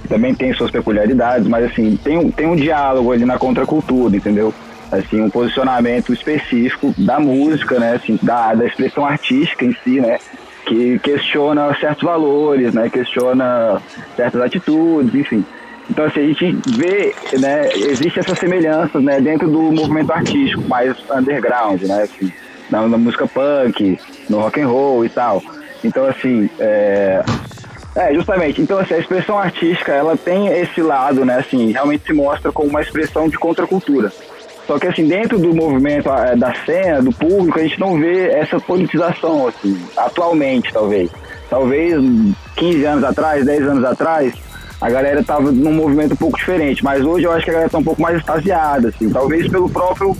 Também tem suas peculiaridades, mas assim, tem um, tem um diálogo ali na contracultura, entendeu? Assim, um posicionamento específico da música, né? Assim, da, da expressão artística em si, né? Que questiona certos valores, né? Questiona certas atitudes, enfim. Então, assim, a gente vê, né, existe essa semelhança, né, dentro do movimento artístico mais underground, né, assim, na, na, música punk, no rock and roll e tal. Então, assim, é, é, justamente. Então, assim, a expressão artística, ela tem esse lado, né, assim, realmente se mostra como uma expressão de contracultura. Só que, assim, dentro do movimento é, da cena, do público, a gente não vê essa politização, assim, atualmente, talvez. Talvez 15 anos atrás, 10 anos atrás, a galera tava num movimento um pouco diferente, mas hoje eu acho que a galera tá um pouco mais extasiada, assim, talvez pelo próprio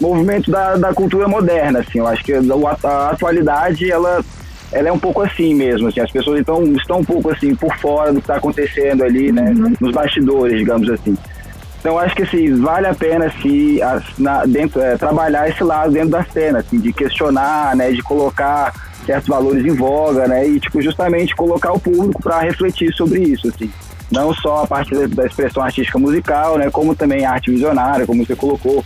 movimento da, da cultura moderna, assim, eu acho que a, a atualidade, ela, ela é um pouco assim mesmo, assim, as pessoas então, estão um pouco assim, por fora do que está acontecendo ali, né, uhum. nos bastidores, digamos assim. Então acho que assim, vale a pena assim, na, dentro, é, trabalhar esse lado dentro da cena, assim, de questionar, né, de colocar certos valores em voga, né, e tipo justamente colocar o público para refletir sobre isso, assim não só a partir da expressão artística musical, né, como também a arte visionária, como você colocou.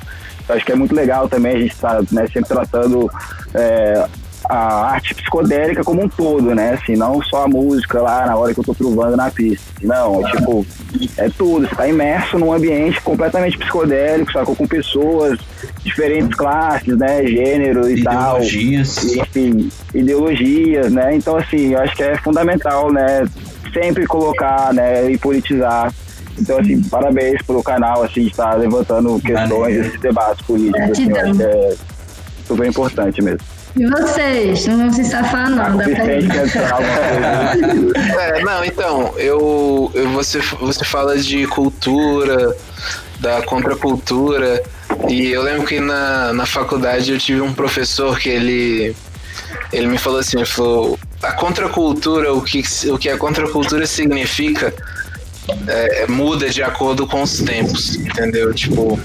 Acho que é muito legal também a gente estar tá, né, sempre tratando é, a arte psicodélica como um todo, né? Assim, não só a música lá na hora que eu tô provando na pista. Não, é tipo, é tudo. Você tá imerso num ambiente completamente psicodélico, sacou? Com pessoas, diferentes classes, né? Gênero e ideologias. tal. Ideologias. Enfim, ideologias, né? Então, assim, eu acho que é fundamental, né? sempre colocar, né, e politizar. Então, assim, parabéns pelo canal, assim, estar levantando questões, esses debates políticos, assim, é super importante mesmo. E vocês? Não vão se safar, não. Dá pra é, não, então, eu, eu, você, você fala de cultura, da contracultura, e eu lembro que na, na faculdade eu tive um professor que ele, ele me falou assim, ele falou, a contracultura, o que, o que a contracultura significa é, muda de acordo com os tempos, entendeu? Tipo,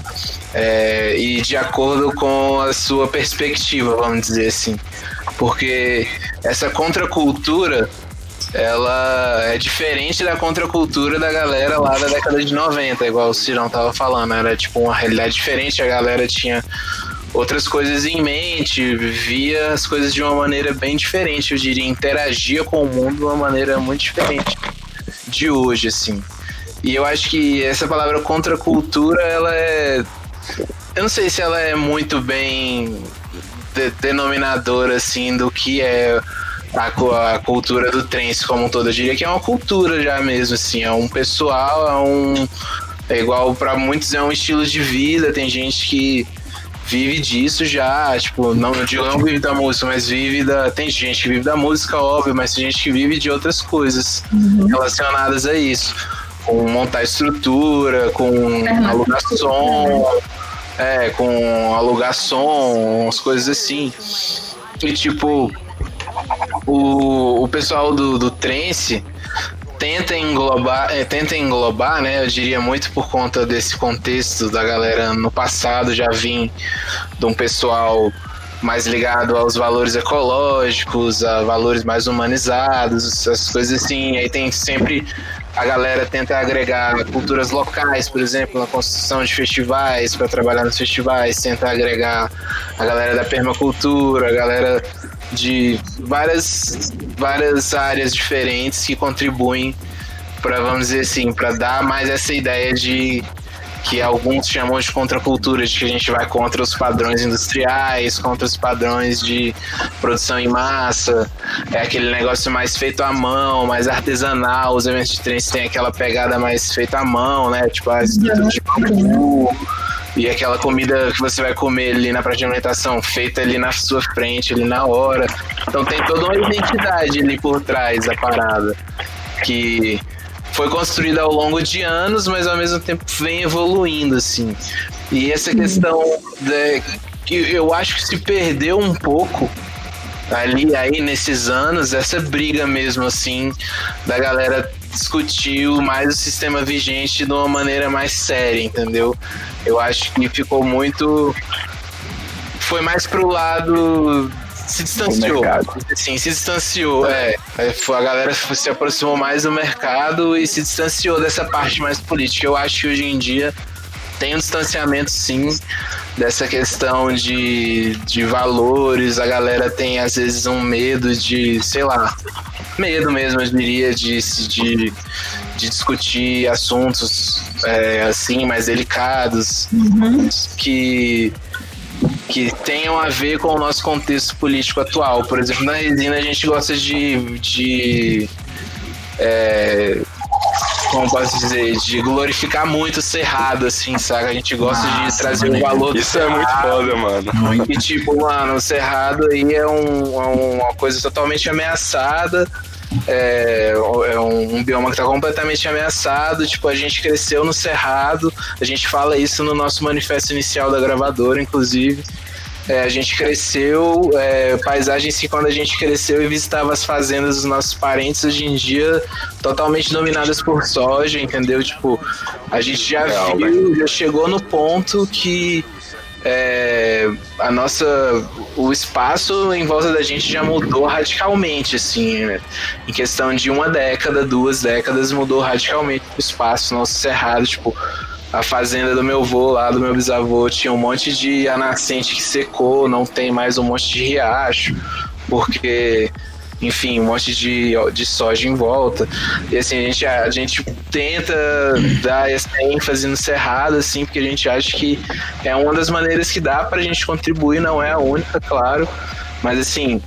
é, e de acordo com a sua perspectiva, vamos dizer assim. Porque essa contracultura ela é diferente da contracultura da galera lá da década de 90, igual o Cirão tava falando. Era tipo uma realidade diferente, a galera tinha outras coisas em mente, via as coisas de uma maneira bem diferente, eu diria, interagia com o mundo de uma maneira muito diferente de hoje, assim. E eu acho que essa palavra contracultura, ela é. Eu não sei se ela é muito bem de denominadora, assim, do que é a, a, cultura do trance como um todo. Eu diria que é uma cultura já mesmo, assim, é um pessoal, é um. É igual para muitos é um estilo de vida, tem gente que vive disso já, tipo, não, digo não vive da música, mas vive da. Tem gente que vive da música, óbvio, mas tem gente que vive de outras coisas uhum. relacionadas a isso. Com montar estrutura, com alugar som, é, com alugar som, umas coisas assim. E tipo, o, o pessoal do, do trance tenta englobar, é, tenta englobar, né? Eu diria muito por conta desse contexto da galera no passado já vim de um pessoal mais ligado aos valores ecológicos, a valores mais humanizados, essas coisas assim. Aí tem sempre a galera tenta agregar culturas locais, por exemplo, na construção de festivais, para trabalhar nos festivais, tenta agregar a galera da permacultura, a galera de várias, várias áreas diferentes que contribuem para, vamos dizer assim, para dar mais essa ideia de que alguns chamam de contracultura, de que a gente vai contra os padrões industriais, contra os padrões de produção em massa, é aquele negócio mais feito à mão, mais artesanal, os eventos de trens têm aquela pegada mais feita à mão, né? Tipo as de bambu, e aquela comida que você vai comer ali na praça de alimentação, feita ali na sua frente, ali na hora. Então tem toda uma identidade ali por trás da parada. Que foi construída ao longo de anos, mas ao mesmo tempo vem evoluindo, assim. E essa questão que eu acho que se perdeu um pouco ali aí nesses anos, essa briga mesmo assim da galera discutiu mais o sistema vigente de uma maneira mais séria, entendeu? Eu acho que ficou muito. Foi mais pro lado. Se distanciou. Sim, se distanciou. É, é a galera se aproximou mais do mercado e se distanciou dessa parte mais política. Eu acho que hoje em dia tem um distanciamento sim dessa questão de, de valores. A galera tem às vezes um medo de, sei lá, medo mesmo, eu diria, de, de, de discutir assuntos é, assim, mais delicados, uhum. que, que tenham a ver com o nosso contexto político atual. Por exemplo, na resina a gente gosta de. de é, como posso dizer, de glorificar muito o cerrado, assim, saca? A gente gosta Nossa, de trazer o valor do Isso cerrado. é muito foda, mano. E tipo, mano, o cerrado aí é, um, é uma coisa totalmente ameaçada é, é um, um, bioma que está completamente ameaçado. Tipo, a gente cresceu no Cerrado, a gente fala isso no nosso manifesto inicial da gravadora, inclusive. É, a gente cresceu, é, paisagens que quando a gente cresceu e visitava as fazendas dos nossos parentes, hoje em dia totalmente dominadas por soja, entendeu? Tipo, a gente já viu, já chegou no ponto que é, a nossa o espaço em volta da gente já mudou radicalmente assim né? em questão de uma década duas décadas mudou radicalmente o espaço nosso cerrado tipo a fazenda do meu avô lá do meu bisavô tinha um monte de nascente que secou não tem mais um monte de riacho porque enfim, um monte de, de soja em volta. E assim, a gente, a gente tenta dar essa ênfase no cerrado, assim, porque a gente acha que é uma das maneiras que dá pra gente contribuir, não é a única, claro. Mas assim,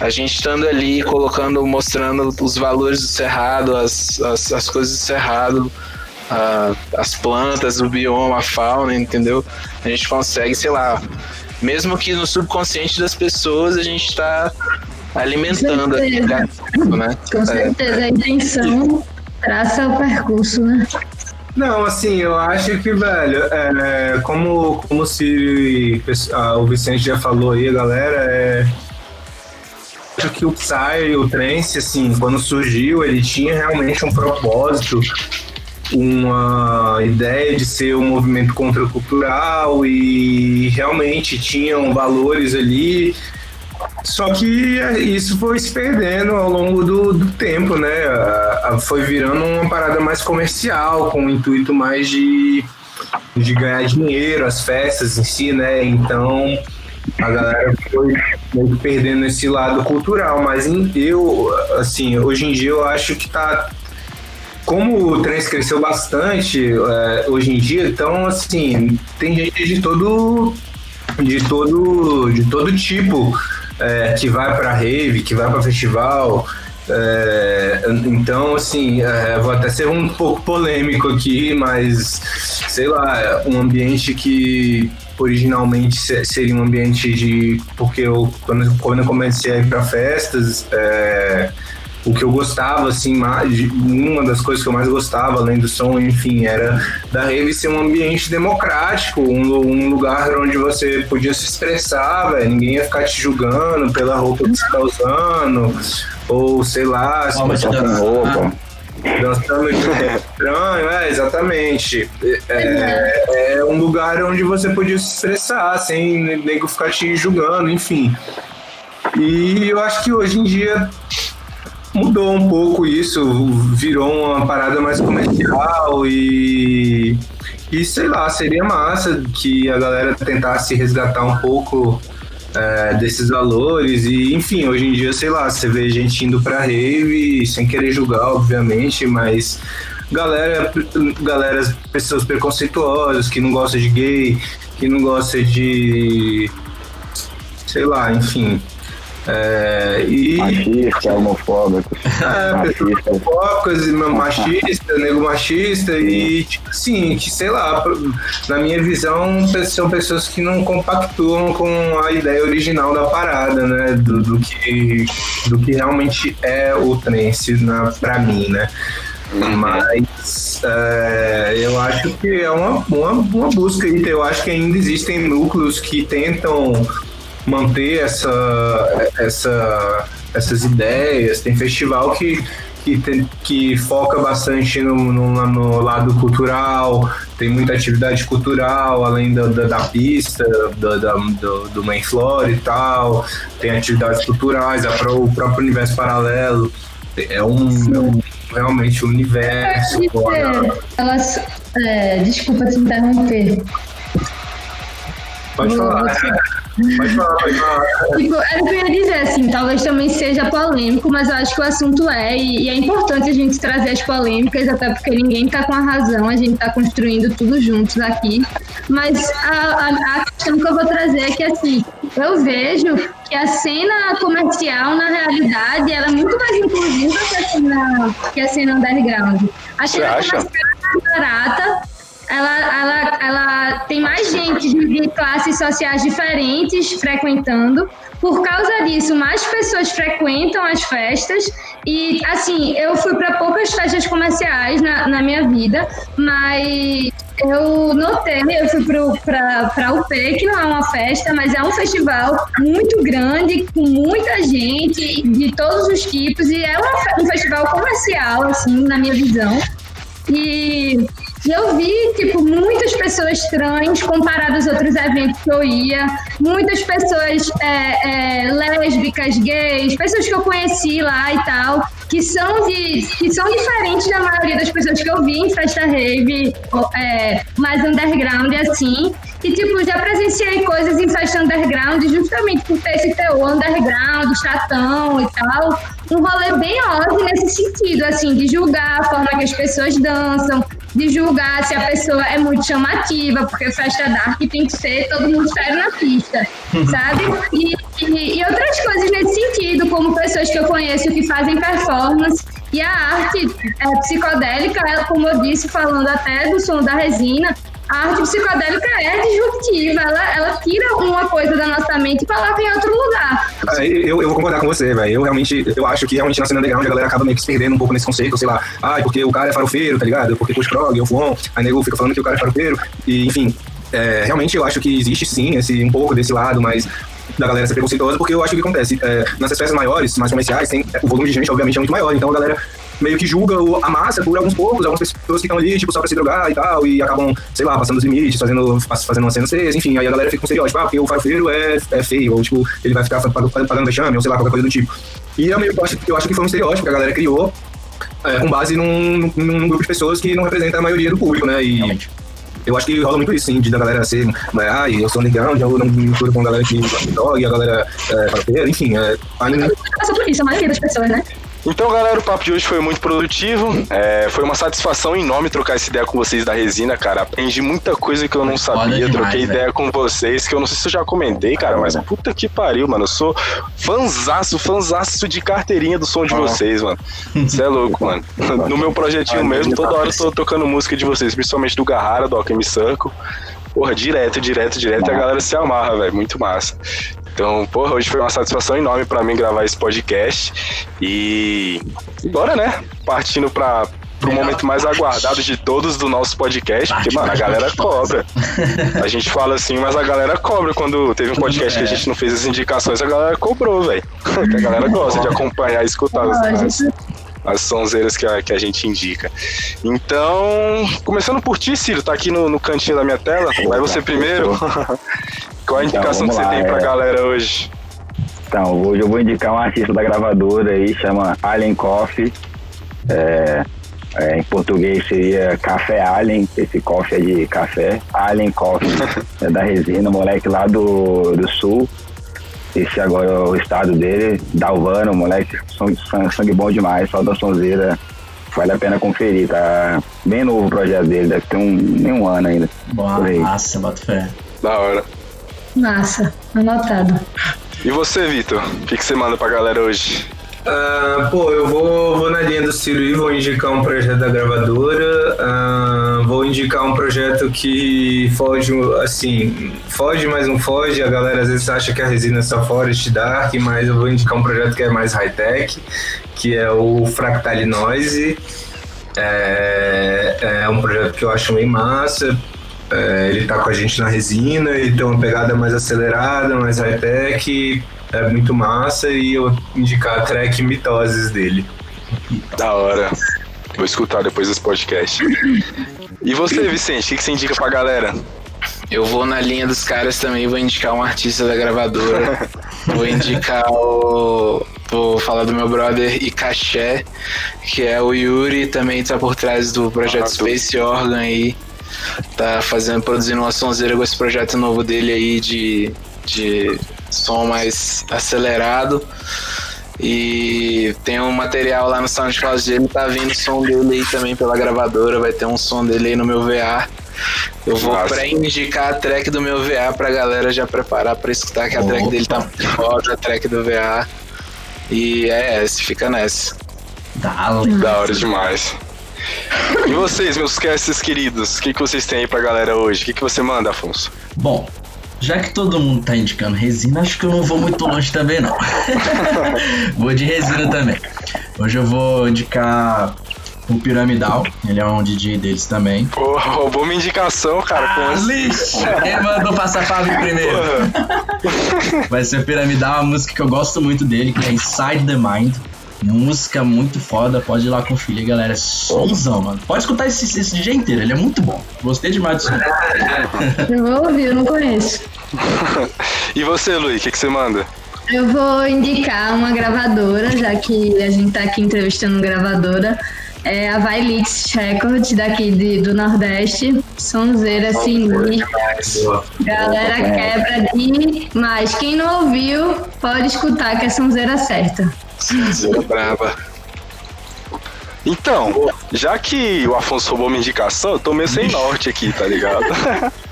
a gente estando ali, colocando, mostrando os valores do cerrado, as, as, as coisas do cerrado, a, as plantas, o bioma, a fauna, entendeu? A gente consegue, sei lá, mesmo que no subconsciente das pessoas a gente está alimentando aqui, né? Com certeza, a intenção traça o percurso, né? Não, assim, eu acho que, velho, é, como, como se o Vicente já falou aí, galera, é, acho que o Psy, o Trance, assim, quando surgiu, ele tinha realmente um propósito, uma ideia de ser um movimento contracultural e realmente tinham valores ali só que isso foi se perdendo ao longo do, do tempo, né? Foi virando uma parada mais comercial, com o intuito mais de, de ganhar dinheiro, as festas em si, né? Então a galera foi perdendo esse lado cultural. Mas eu, assim, hoje em dia eu acho que tá como o trance cresceu bastante é, hoje em dia, então assim, tem gente de todo de todo de todo tipo é, que vai para rave, que vai para festival. É, então, assim, é, vou até ser um pouco polêmico aqui, mas sei lá, um ambiente que originalmente seria um ambiente de. Porque eu, quando, quando eu comecei a ir para festas, é, o que eu gostava, assim, mais, uma das coisas que eu mais gostava, além do som, enfim, era da rave ser um ambiente democrático, um, um lugar onde você podia se expressar, véio, ninguém ia ficar te julgando pela roupa que você tá usando, ou sei lá, se você tá com roupa. Dançando de estranho, é, exatamente. É, é, um lugar onde você podia se expressar, sem nego ficar te julgando, enfim. E eu acho que hoje em dia mudou um pouco isso, virou uma parada mais comercial e, e sei lá, seria massa que a galera tentasse resgatar um pouco é, desses valores e enfim, hoje em dia, sei lá, você vê gente indo pra rave sem querer julgar, obviamente, mas galera, galera, pessoas preconceituosas que não gostam de gay, que não gostam de sei lá, enfim, é, e... Machista, homofóbico. É, pessoas homofóbicas, machista, nego machista e, tipo assim, que sei lá, na minha visão, são pessoas que não compactuam com a ideia original da parada, né? Do, do que, do que realmente é o trance na, pra mim, né? Mas é, eu acho que é uma, uma, uma busca aí. Eu acho que ainda existem núcleos que tentam manter essa, essa, essas ideias. Tem festival que, que, tem, que foca bastante no, no, no, lado cultural, tem muita atividade cultural, além da, da, da pista, da, da, do, do main floor e tal. Tem atividades culturais, o próprio universo paralelo. É um, é um realmente um universo. Elas, é, desculpa te interromper. Pode falar. Pode falar, pode falar. Tipo, era o que eu ia dizer, assim, talvez também seja polêmico, mas eu acho que o assunto é, e, e é importante a gente trazer as polêmicas, até porque ninguém está com a razão, a gente está construindo tudo juntos aqui. Mas a, a, a questão que eu vou trazer é que, assim, eu vejo que a cena comercial, na realidade, ela é muito mais inclusiva que a cena, que a cena underground. A cena comercial é mais barata, ela, ela, ela tem mais gente de classes sociais diferentes frequentando. Por causa disso, mais pessoas frequentam as festas. E, assim, eu fui para poucas festas comerciais na, na minha vida, mas eu notei, eu fui para o UP, que não é uma festa, mas é um festival muito grande, com muita gente de todos os tipos, e é um festival comercial, assim, na minha visão. E e eu vi, tipo, muitas pessoas trans comparadas a outros eventos que eu ia, muitas pessoas é, é, lésbicas, gays, pessoas que eu conheci lá e tal, que são, de, que são diferentes da maioria das pessoas que eu vi em festa rave, é, mais underground, assim. E, tipo, já presenciei coisas em festa underground justamente por ter esse teor underground, chatão e tal. Um rolê bem óbvio nesse sentido, assim, de julgar a forma que as pessoas dançam, de julgar se a pessoa é muito chamativa, porque festa dark tem que ser todo mundo sério na pista, uhum. sabe? E, e, e, outras coisas nesse sentido, como pessoas que eu conheço que fazem performance. E a arte é, psicodélica, ela, como eu disse, falando até do som da resina, a arte psicodélica é disruptiva, ela, ela tira uma coisa da nossa mente e coloca em outro lugar. É, eu, eu vou concordar com você, velho. Eu realmente, eu acho que realmente na cena underground a galera acaba meio que se perdendo um pouco nesse conceito, sei lá, ah, porque o cara é farofeiro, tá ligado? Porque curte prog, eu fuon, aí nego fica falando que o cara é farofeiro, e enfim, é, realmente eu acho que existe sim esse, um pouco desse lado, mas da galera ser preconceituosa, porque eu acho que acontece. É, nessas festas maiores, mais comerciais, tem, o volume de gente, obviamente, é muito maior. Então a galera meio que julga a massa por alguns poucos, algumas pessoas que estão ali, tipo, só pra se drogar e tal, e acabam, sei lá, passando os limites, fazendo, fazendo uma cena seis, enfim, aí a galera fica com estereótipo, ah, porque o farofeiro é, é feio, ou tipo, ele vai ficar pagando vexame, ou sei lá, qualquer coisa do tipo. E eu, meio, eu, acho, eu acho que foi um estereótipo que a galera criou é, com base num, num, grupo de pessoas que não representa a maioria do público, né? E Realmente. eu acho que rola muito isso, sim, de da galera ser, ah, eu sou underground, eu não me misturo com a galera que droga, e a galera é, enfim. É, ainda... Passa por isso, a maioria das pessoas, né? Então, galera, o papo de hoje foi muito produtivo. É, foi uma satisfação enorme trocar essa ideia com vocês da resina, cara. Aprendi muita coisa que eu não Foda sabia. demais, Troquei ideia com vocês, que eu não sei se eu já comentei, cara, mas puta que pariu, mano. Eu sou fanzaço, fanzaço de carteirinha do som de vocês, mano. Você é louco, mano. No meu projetinho mesmo, toda hora eu tô tocando música de vocês, principalmente do Garrara, do Alchemy Circle. Porra, direto, direto, direto, e a galera se amarra, velho. Muito massa. Então, porra, hoje foi uma satisfação enorme pra mim gravar esse podcast. E bora, né? Partindo pra, pro momento mais aguardado de todos do nosso podcast, porque, mano, a galera cobra. A gente fala assim, mas a galera cobra. Quando teve um podcast que a É. gente não fez as indicações, a galera cobrou, velho. Que a galera gosta de acompanhar e escutar as, as, Lógico. As sonzeiras que a, que a gente indica. Então, começando por ti, Ciro, tá aqui no, no cantinho da minha tela. Vai você primeiro. Qual a Então, indicação que vamos você lá, tem pra é. galera hoje? Então, hoje eu vou indicar um artista da gravadora aí, chama Alien Coffee. É, é, em português seria Café Alien, esse coffee é de café. Alien Coffee, é da resina, moleque lá do, do sul. Esse agora é o estado dele, Dalvano, moleque, sangue, sangue- bom demais, só da sonzeira. Vale a pena conferir, tá bem novo o projeto dele, deve ter um, nem um ano ainda. Boa, massa, bota fé. Da hora. Massa, anotado. E você, Vitor? O que, que você manda pra galera hoje? Ah, pô, eu vou, vou na linha do Ciro e vou indicar um projeto da gravadora. Ah, vou indicar um projeto que foge, assim, foge, mas não foge. A galera às vezes acha que a resina é só Forest Dark, mas eu vou indicar um projeto que é mais high-tech, que é o Fractale Noise. É, é um projeto que eu acho bem massa. É, ele tá com a gente na resina, ele tem uma pegada mais acelerada, mais high-tech, é muito massa e eu indicar a track Mitoses dele. Da hora. Vou escutar depois desse podcast. E você, Vicente, o que, você indica pra galera? Eu vou na linha dos caras também, vou indicar um artista da gravadora. vou indicar o. Vou falar do meu brother Ikaché, que é o Yuri, também tá por trás do projeto Ah, Space Organ aí. Tá fazendo, produzindo uma sonzeira com esse projeto novo dele aí de, de som mais acelerado. E tem um material lá no SoundCloud dele, tá vindo o som dele aí também pela gravadora, vai ter um som dele aí no meu VA. Eu vou pré-indicar a track do meu VA pra galera já preparar pra escutar que a track Opa. dele tá muito foda, a track do VA. E é essa, fica nessa. Dale. Da hora demais. E vocês, meus castes queridos, o que, que vocês têm aí pra galera hoje? O que, que você manda, Afonso? Bom, já que todo mundo tá indicando resina, acho que eu não vou muito longe também, não. vou de resina também. Hoje eu vou indicar o Piramidal, ele é um DJ deles também. Pô, roubou minha indicação, cara. Ah, assim? lixo! Quem mandou passar Fábio primeiro? Vai ser o Piramidal, uma música que eu gosto muito dele, que é Inside the Mind. Música muito foda, pode ir lá conferir, galera. É somzão, mano. Pode escutar esse, esse DJ inteiro, ele é muito bom. Gostei demais som. Eu vou ouvir, eu não conheço. E você, Luiz, o que, que você manda? Eu vou indicar uma gravadora, já que a gente tá aqui entrevistando uma gravadora. É a Vailix Records, daqui de- do Nordeste. Sonzeira, sinistro. Galera quebra demais. Quem não ouviu, pode escutar que é sonzeira certa. Sonzeira braba. Então, já que o Afonso roubou minha indicação, eu tô meio sem norte aqui, tá ligado?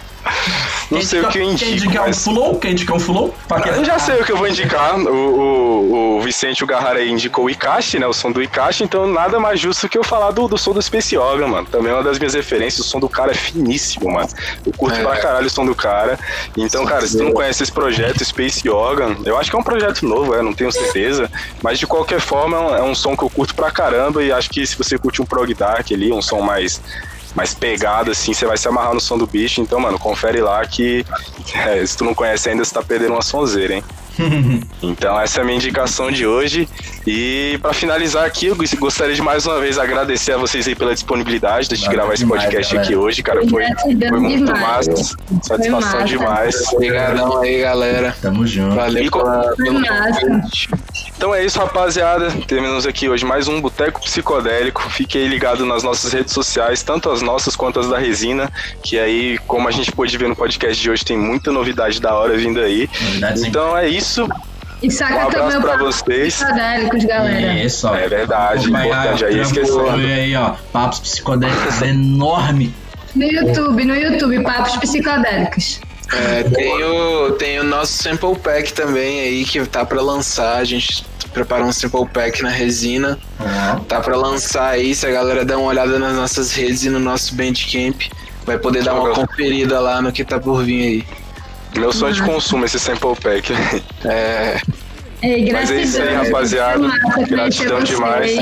Não sei o que eu indico, indicar um mas... flow? Quem indicar um flow? Eu já sei o que eu vou indicar. O, o, o Vicente o Garrara aí indicou o Ikashi, né? O som do Ikashi, então nada mais justo que eu falar do, do som do Space Organ, mano. Também é uma das minhas referências. O som do cara é finíssimo, mano. Eu curto É. pra caralho o som do cara. Então, cara, se tu não conhece esse projeto, Space Organ, eu acho que é um projeto novo, é, não tenho certeza. Mas de qualquer forma, é um, é um som que eu curto pra caramba. E acho que se você curte um prog dark ali, um som mais mais pegado, assim, você vai se amarrar no som do bicho. Então, mano, confere lá que é, se tu não conhece ainda, você tá perdendo uma sonzeira, hein? Então essa é a minha indicação de hoje. E pra finalizar aqui, eu gost- gostaria de mais uma vez agradecer a vocês aí pela disponibilidade de a gente Valeu gravar esse demais, podcast galera. aqui hoje, cara. Foi, foi muito demais. massa. Satisfação massa. demais. Obrigadão aí, galera. Tamo junto. Valeu E pela, pelo. Então é isso, rapaziada. Terminamos aqui hoje mais um Boteco Psicodélico. Fique aí ligado nas nossas redes sociais, tanto as nossas quanto as da Resina. Que aí, como a gente pôde ver no podcast de hoje, tem muita novidade da hora vindo aí. Em Então é isso. E saca Um também pra papo vocês. psicodélicos, galera. Isso, ó. É verdade, importante aí, esquecendo. aí, ó. Papos psicodélicos enorme. No YouTube, no YouTube, papos psicodélicos. É, tem, o, tem o nosso sample pack também aí que tá pra lançar. A gente preparou um sample pack na resina. Tá pra lançar aí. Se a galera der uma olhada nas nossas redes e no nosso Bandcamp, vai poder dar uma conferida lá no que tá por vir aí. Meu sonho de consumo, esse sample pack. É, Ei, Mas é isso aí, gratidão. rapaziada. Massa Gratidão demais.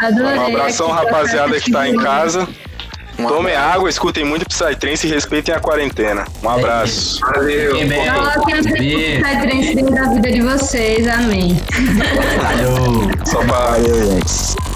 Adorei. Um abração, aqui, rapaziada que tá em casa. um Tomem água, escutem muito Psytrance e respeitem a quarentena. Um abraço. Valeu. Coloquem as Beijo. referências da vida de vocês. Amém. Valeu. Só gente.